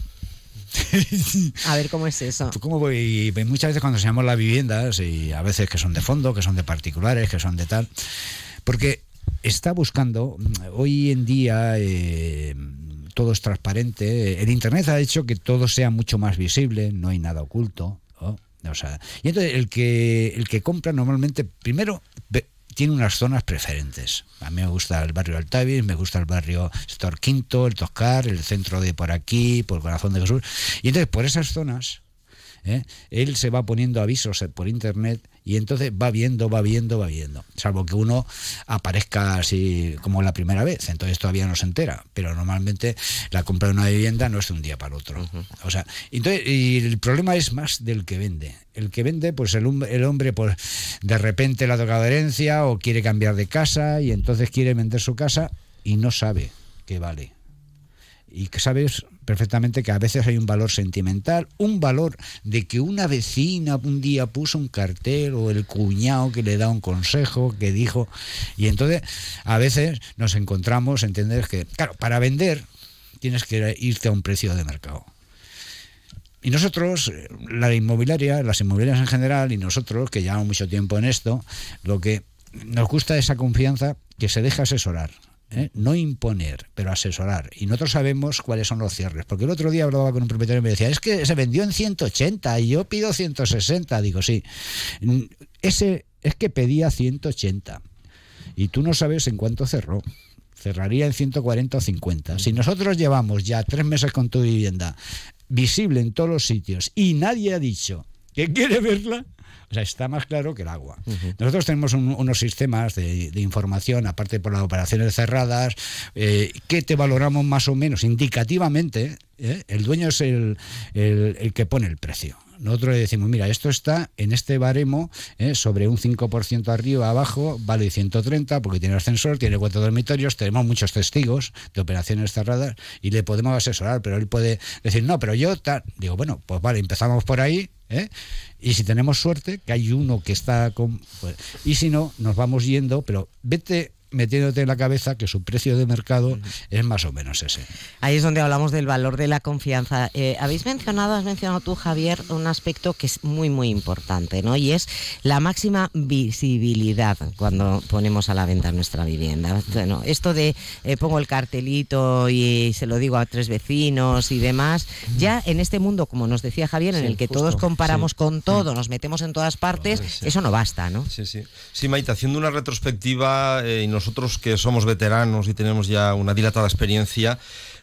A ver cómo es eso. ¿Cómo voy? Muchas veces cuando enseñamos las viviendas, y a veces que son de fondo, que son de particulares, que son de tal, porque está buscando, hoy en día eh, todo es transparente, el Internet ha hecho que todo sea mucho más visible, no hay nada oculto. O sea, y entonces el que, el que compra normalmente, primero tiene unas zonas preferentes. A mí me gusta el barrio Altavis, me gusta el barrio Stor Quinto, el Toscar, el centro de por aquí, por el corazón de Jesús. Y entonces, por esas zonas, ¿eh? él se va poniendo avisos por internet y entonces va viendo, va viendo, va viendo. Salvo que uno aparezca así como la primera vez, entonces todavía no se entera. Pero normalmente la compra de una vivienda no es de un día para otro. O sea, entonces, y el problema es más del que vende. El que vende, pues el, el hombre, pues de repente le ha tocado herencia o quiere cambiar de casa y entonces quiere vender su casa y no sabe qué vale y que sabes perfectamente que a veces hay un valor sentimental, un valor de que una vecina un día puso un cartel o el cuñado que le da un consejo, que dijo, y entonces a veces nos encontramos, entender que, claro, para vender tienes que irte a un precio de mercado. Y nosotros, la inmobiliaria, las inmobiliarias en general, y nosotros, que llevamos mucho tiempo en esto, lo que nos gusta es esa confianza que se deja asesorar. ¿Eh? no imponer, pero asesorar. Y nosotros sabemos cuáles son los cierres. Porque el otro día hablaba con un propietario y me decía, es que se vendió en 180 y yo pido 160. Digo, sí, ese es que pedía 180 y tú no sabes en cuánto cerró. Cerraría en 140 o 50. Si nosotros llevamos ya tres meses con tu vivienda visible en todos los sitios y nadie ha dicho que quiere verla, sea, está más claro que el agua. Nosotros tenemos unos sistemas de, información, aparte por las operaciones cerradas, eh, que te valoramos más o menos indicativamente. ¿eh? El dueño es el, el que pone el precio. Nosotros le decimos, mira, esto está en este baremo ¿eh? sobre un 5% arriba, abajo, vale 130 porque tiene ascensor, tiene cuatro dormitorios, tenemos muchos testigos de operaciones cerradas y le podemos asesorar, pero él puede decir, no, pero yo, digo, bueno, pues vale, empezamos por ahí ¿eh? Y si tenemos suerte, que hay uno que está con... Pues, y si no, nos vamos yendo, pero vete metiéndote en la cabeza que su precio de mercado es más o menos ese. Ahí es donde hablamos del valor de la confianza. Eh, habéis mencionado, has mencionado tú, Javier, un aspecto que es muy, muy importante, ¿no? Y es la máxima visibilidad cuando ponemos a la venta nuestra vivienda. Bueno, esto de eh, pongo el cartelito y se lo digo a tres vecinos y demás, ya en este mundo, como nos decía Javier, en el que todos comparamos con todo, mm. nos metemos en todas partes, eso no basta, ¿no? Sí, sí. Sí, Maite, haciendo una retrospectiva eh, y nos nosotros que somos veteranos y tenemos ya una dilatada experiencia,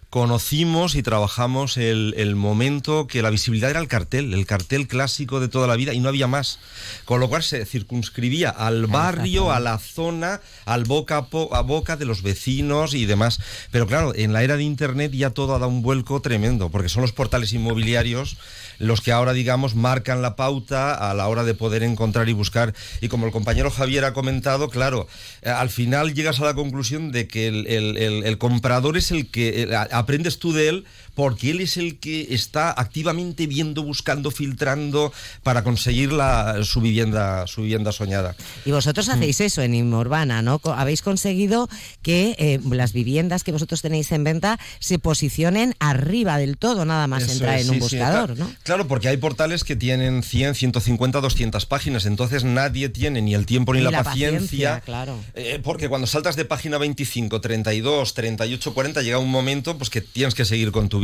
conocimos y trabajamos el, momento que la visibilidad era el cartel, el cartel clásico de toda la vida y no había más. Con lo cual se circunscribía al barrio, a la zona, al boca a, boca de los vecinos y demás. Pero claro, en la era de Internet ya todo ha dado un vuelco tremendo, porque son los portales inmobiliarios los que ahora, digamos, marcan la pauta a la hora de poder encontrar y buscar. Y como el compañero Javier ha comentado, claro, eh, al final llegas a la conclusión de que el, comprador es el que eh, aprendes tú de él porque él es el que está activamente viendo, buscando, filtrando para conseguir la, su vivienda, su vivienda soñada. Y vosotros mm. hacéis eso en Inmorbana, ¿no? Habéis conseguido que eh, las viviendas que vosotros tenéis en venta se posicionen arriba del todo, nada más entrar en un buscador, ¿no? Claro, porque hay portales que tienen 100, 150, 200 páginas, entonces nadie tiene ni el tiempo ni, la, paciencia. claro. Eh, porque cuando saltas de página 25, 32, 38, 40, llega un momento pues que tienes que seguir con tu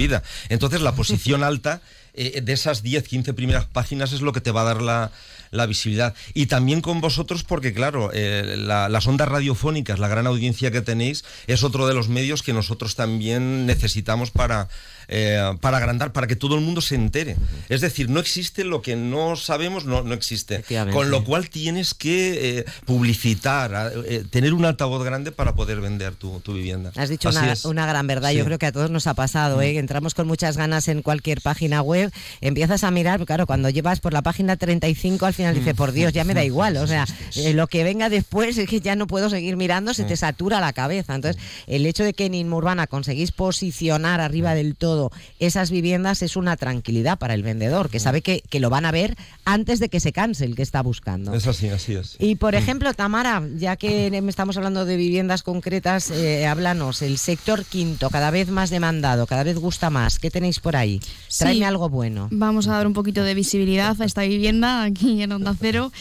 Entonces la posición alta eh, de esas 10, 15 primeras páginas es lo que te va a dar la, la visibilidad. Y también con vosotros, porque claro, eh, las ondas radiofónicas, la gran audiencia que tenéis, es otro de los medios que nosotros también necesitamos para, eh, para agrandar, para que todo el mundo se entere. Es decir, no existe lo que no sabemos, no, no existe. Con lo cual tienes que eh, publicitar, tener un altavoz grande para poder vender tu, vivienda. Has dicho una, gran verdad, yo creo que a todos nos ha pasado. Entramos con muchas ganas en cualquier página web, empiezas a mirar, claro, cuando llevas por la página 35 al final dice, por Dios, ya me da igual. O sea, eh, lo que venga después es que ya no puedo seguir mirando, se te satura la cabeza. Entonces, el hecho de que en Inmurbana conseguís posicionar arriba del todo esas viviendas es una tranquilidad para el vendedor, que sabe que, lo van a ver antes de que se canse el que está buscando. Es así, así es. Y por ejemplo, Tamara, ya que estamos hablando de viviendas concretas, eh, háblanos, el sector quinto, cada vez más demandado, cada vez gusta más. ¿Qué tenéis por ahí? Tráeme algo bueno. Vamos a dar un poquito de visibilidad a esta vivienda aquí en Onda Cero,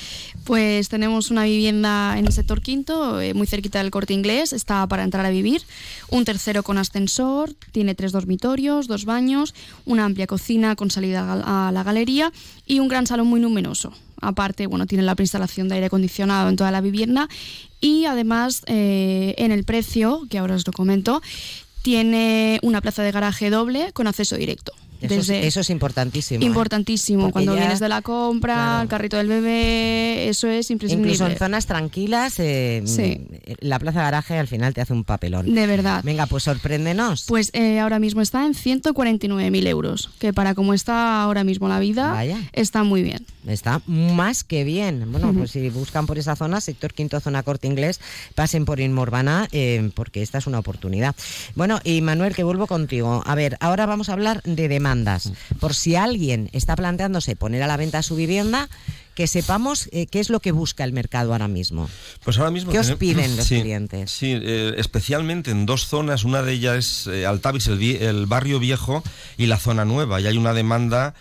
pues tenemos una vivienda en el sector quinto, eh, muy cerquita del corte inglés, está para entrar a vivir, un tercero con ascensor, tiene tres dormitorios, dos baños, una amplia cocina con salida a la galería y un gran salón muy luminoso. Aparte, bueno, tiene la preinstalación de aire acondicionado en toda la vivienda y además eh, en el precio, que ahora os lo comento, tiene una plaza de garaje doble con acceso directo. Eso, es, eso es importantísimo. ¿eh? Importantísimo. Cuando vienes de la compra, el carrito del bebé, eso es imprescindible. Incluso en zonas tranquilas, eh, la plaza garaje al final te hace un papelón. De verdad. Venga, pues sorpréndenos. Pues eh, ahora mismo está en 149.000 euros, que para como está ahora mismo la vida, está muy bien. Está más que bien. Bueno, pues si buscan por esa zona, sector quinto, zona corte inglés, pasen por Inmorbana, porque esta es una oportunidad. Bueno, y Manuel, que vuelvo contigo. A ver, ahora vamos a hablar de demanda por si alguien está planteándose poner a la venta su vivienda, que sepamos eh, qué es lo que busca el mercado ahora mismo. Pues ahora mismo. ¿Qué os piden los clientes? Sí, eh, especialmente en dos zonas. Una de ellas es eh, Altavis, el, barrio viejo, y la zona nueva. Y hay una demanda.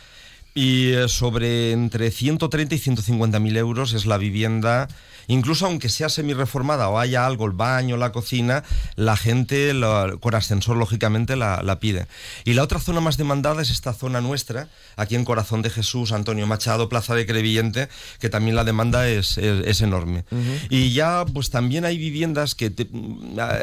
Y sobre entre 130 y 150 mil euros es la vivienda Incluso aunque sea semi-reformada o haya algo, el baño, la cocina, la gente con ascensor lógicamente la, pide. Y la otra zona más demandada es esta zona nuestra, aquí en Corazón de Jesús, Antonio Machado, Plaza de Crevillente, que también la demanda es, es, enorme. Y ya pues también hay viviendas que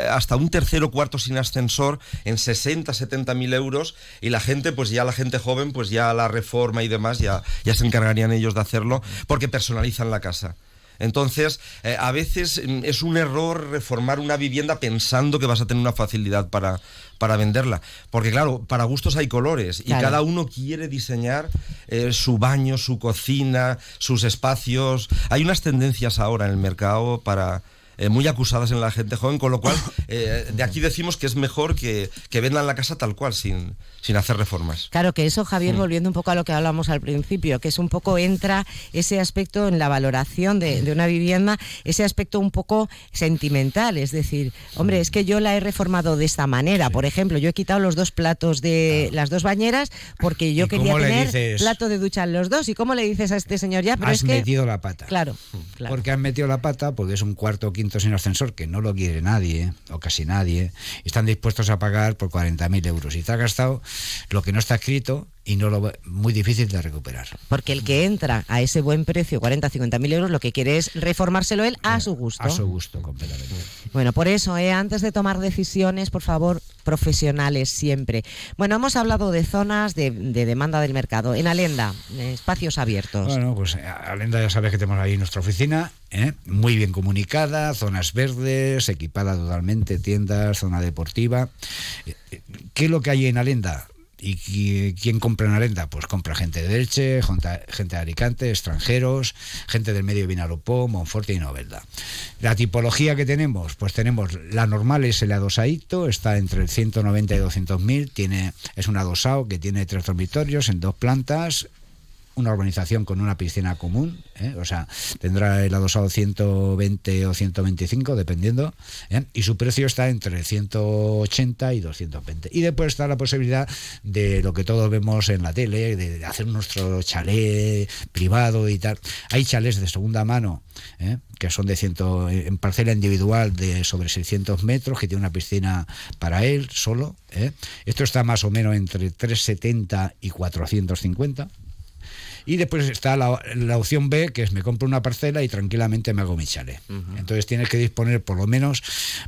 hasta un tercero cuarto sin ascensor en 60, 70 mil euros y la gente pues ya la gente joven pues ya la reforma y demás ya, ya se encargarían ellos de hacerlo porque personalizan la casa. Entonces, eh, a veces mm, es un error reformar una vivienda pensando que vas a tener una facilidad para, para venderla. Porque claro, para gustos hay colores y cada uno quiere diseñar eh, su baño, su cocina, sus espacios. Hay unas tendencias ahora en el mercado para eh, muy acusadas en la gente joven, con lo cual eh, de aquí decimos que es mejor que, vendan la casa tal cual, sin, sin hacer reformas. Claro, que eso, Javier, mm. volviendo un poco a lo que hablábamos al principio, que es un poco entra ese aspecto en la valoración de, una vivienda, ese aspecto un poco sentimental, es decir, hombre, es que yo la he reformado de esta manera, por ejemplo, yo he quitado los dos platos de las dos bañeras porque yo quería tener plato de ducha en los dos, ¿y cómo le dices a este señor ya? Pero has metido la pata. Claro, claro. Porque han metido la pata porque es un cuarto sin ascensor, que no lo quiere nadie, o casi nadie, están dispuestos a pagar por 40.000 euros. Y te ha gastado lo que no está escrito y no lo muy difícil de recuperar. Porque el que entra a ese buen precio, 40, 50 mil euros, lo que quiere es reformárselo él a su gusto. A su gusto, completamente. Bueno, por eso, eh, antes de tomar decisiones, por favor, profesionales siempre. Bueno, hemos hablado de zonas de, demanda del mercado. En Alenda, espacios abiertos. Bueno, pues eh, Alenda ya sabes que tenemos ahí nuestra oficina, ¿eh? muy bien comunicada, zonas verdes, equipada totalmente, tiendas, zona deportiva. ¿Qué es lo que hay en Alenda? ¿Y quién compra en Arenda? Pues compra gente de Elche, gente de Alicante, extranjeros, gente del medio Vinalopó, Monforte y Novelda. La tipología que tenemos, pues tenemos la normal es el adosaito, está entre el 190 y 200 mil, tiene, es un adosado que tiene tres dormitorios en dos plantas, una urbanización con una piscina común, ¿eh? o sea, tendrá el adosado 120 o 125, dependiendo, ¿eh? y su precio está entre 180 y 220. Y después está la posibilidad de lo que todos vemos en la tele, de hacer nuestro chalet privado y tal. Hay chalés de segunda mano, ¿eh? que son de ciento, en parcela individual de sobre 600 metros, que tiene una piscina para él solo. Esto está más o menos entre 370 y 450 y después está la, opción B, que es me compro una parcela y tranquilamente me hago mi chale. Entonces tienes que disponer por lo menos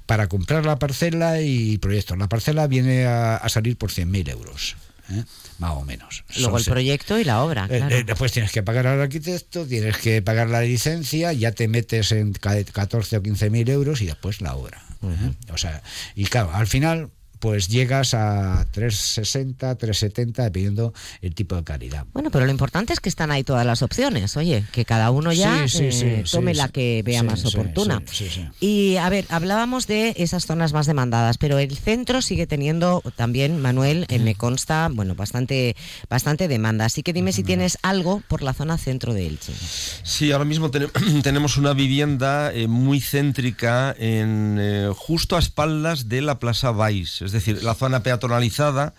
para comprar la parcela y proyectos. La parcela viene a, salir por 100.000 euros. ¿eh? más o menos. Luego el proyecto y la obra. Eh, eh, después tienes que pagar al arquitecto, tienes que pagar la licencia, ya te metes en 14 o 15 mil euros y después la obra. O sea, y claro, al final pues llegas a 360, 370, dependiendo el tipo de calidad. Bueno, pero lo importante es que están ahí todas las opciones, oye, que cada uno ya eh, tome la que vea más oportuna. Y a ver, hablábamos de esas zonas más demandadas, pero el centro sigue teniendo también, Manuel, eh, me consta, bueno, bastante, bastante demanda. Así que dime si tienes algo por la zona centro de Elche. Sí, ahora mismo tenemos una vivienda eh, muy céntrica en justo a espaldas de la Plaza Vais, es decir, la zona peatonalizada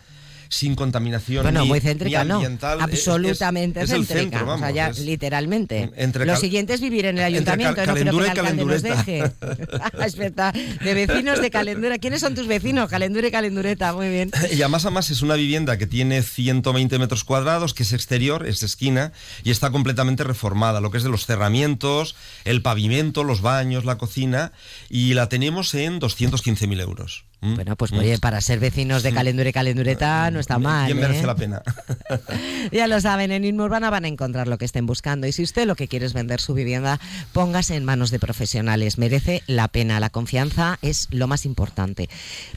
sin contaminación Bueno, ni, muy céntrica, ni no. ambiental. Es- es- Absolutamente es céntrica. centro, o sea, ya es- literalmente. entre Lo siguiente es vivir en el entre cal- ayuntamiento. no creo que el y alcalde nos deje. calendureta. Espera, de vecinos de Calendura. ¿Quiénes son tus vecinos? Calendura y Calendureta. Muy bien. Y además, además es una vivienda que tiene 120 metros cuadrados, que es exterior, es esquina, y está completamente reformada, lo que es de los cerramientos, el pavimento, los baños, la cocina, y la tenemos en 215.000 euros. ¿Mm? Bueno, pues ¿Mm? oye, para ser vecinos de Calendura y Calendureta no está mal. Bien merece ¿eh? la pena. Ya lo saben, en Inmurbana van a encontrar lo que estén buscando y si usted lo que quiere es vender su vivienda, póngase en manos de profesionales. Merece la pena, la confianza es lo más importante.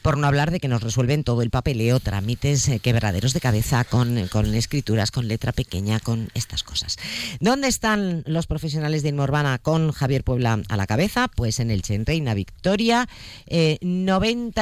Por no hablar de que nos resuelven todo el papeleo, trámites eh, quebraderos de cabeza con, con escrituras, con letra pequeña, con estas cosas. ¿Dónde están los profesionales de Inmurbana con Javier Puebla a la cabeza? Pues en el en Reina Victoria, eh,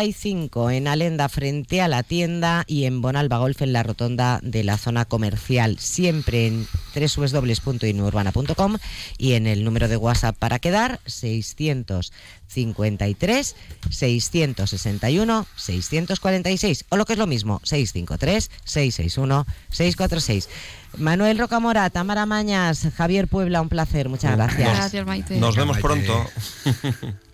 95 en Alenda frente a la tienda y en Bonalba Golf en la rotonda de la zona comercial, siempre en www.inurbana.com y en el número de WhatsApp para quedar 653 661 646 o lo que es lo mismo 653 661 646. Manuel Rocamora, Tamara Mañas, Javier Puebla, un placer, muchas gracias. Gracias, Maite. Nos vemos pronto.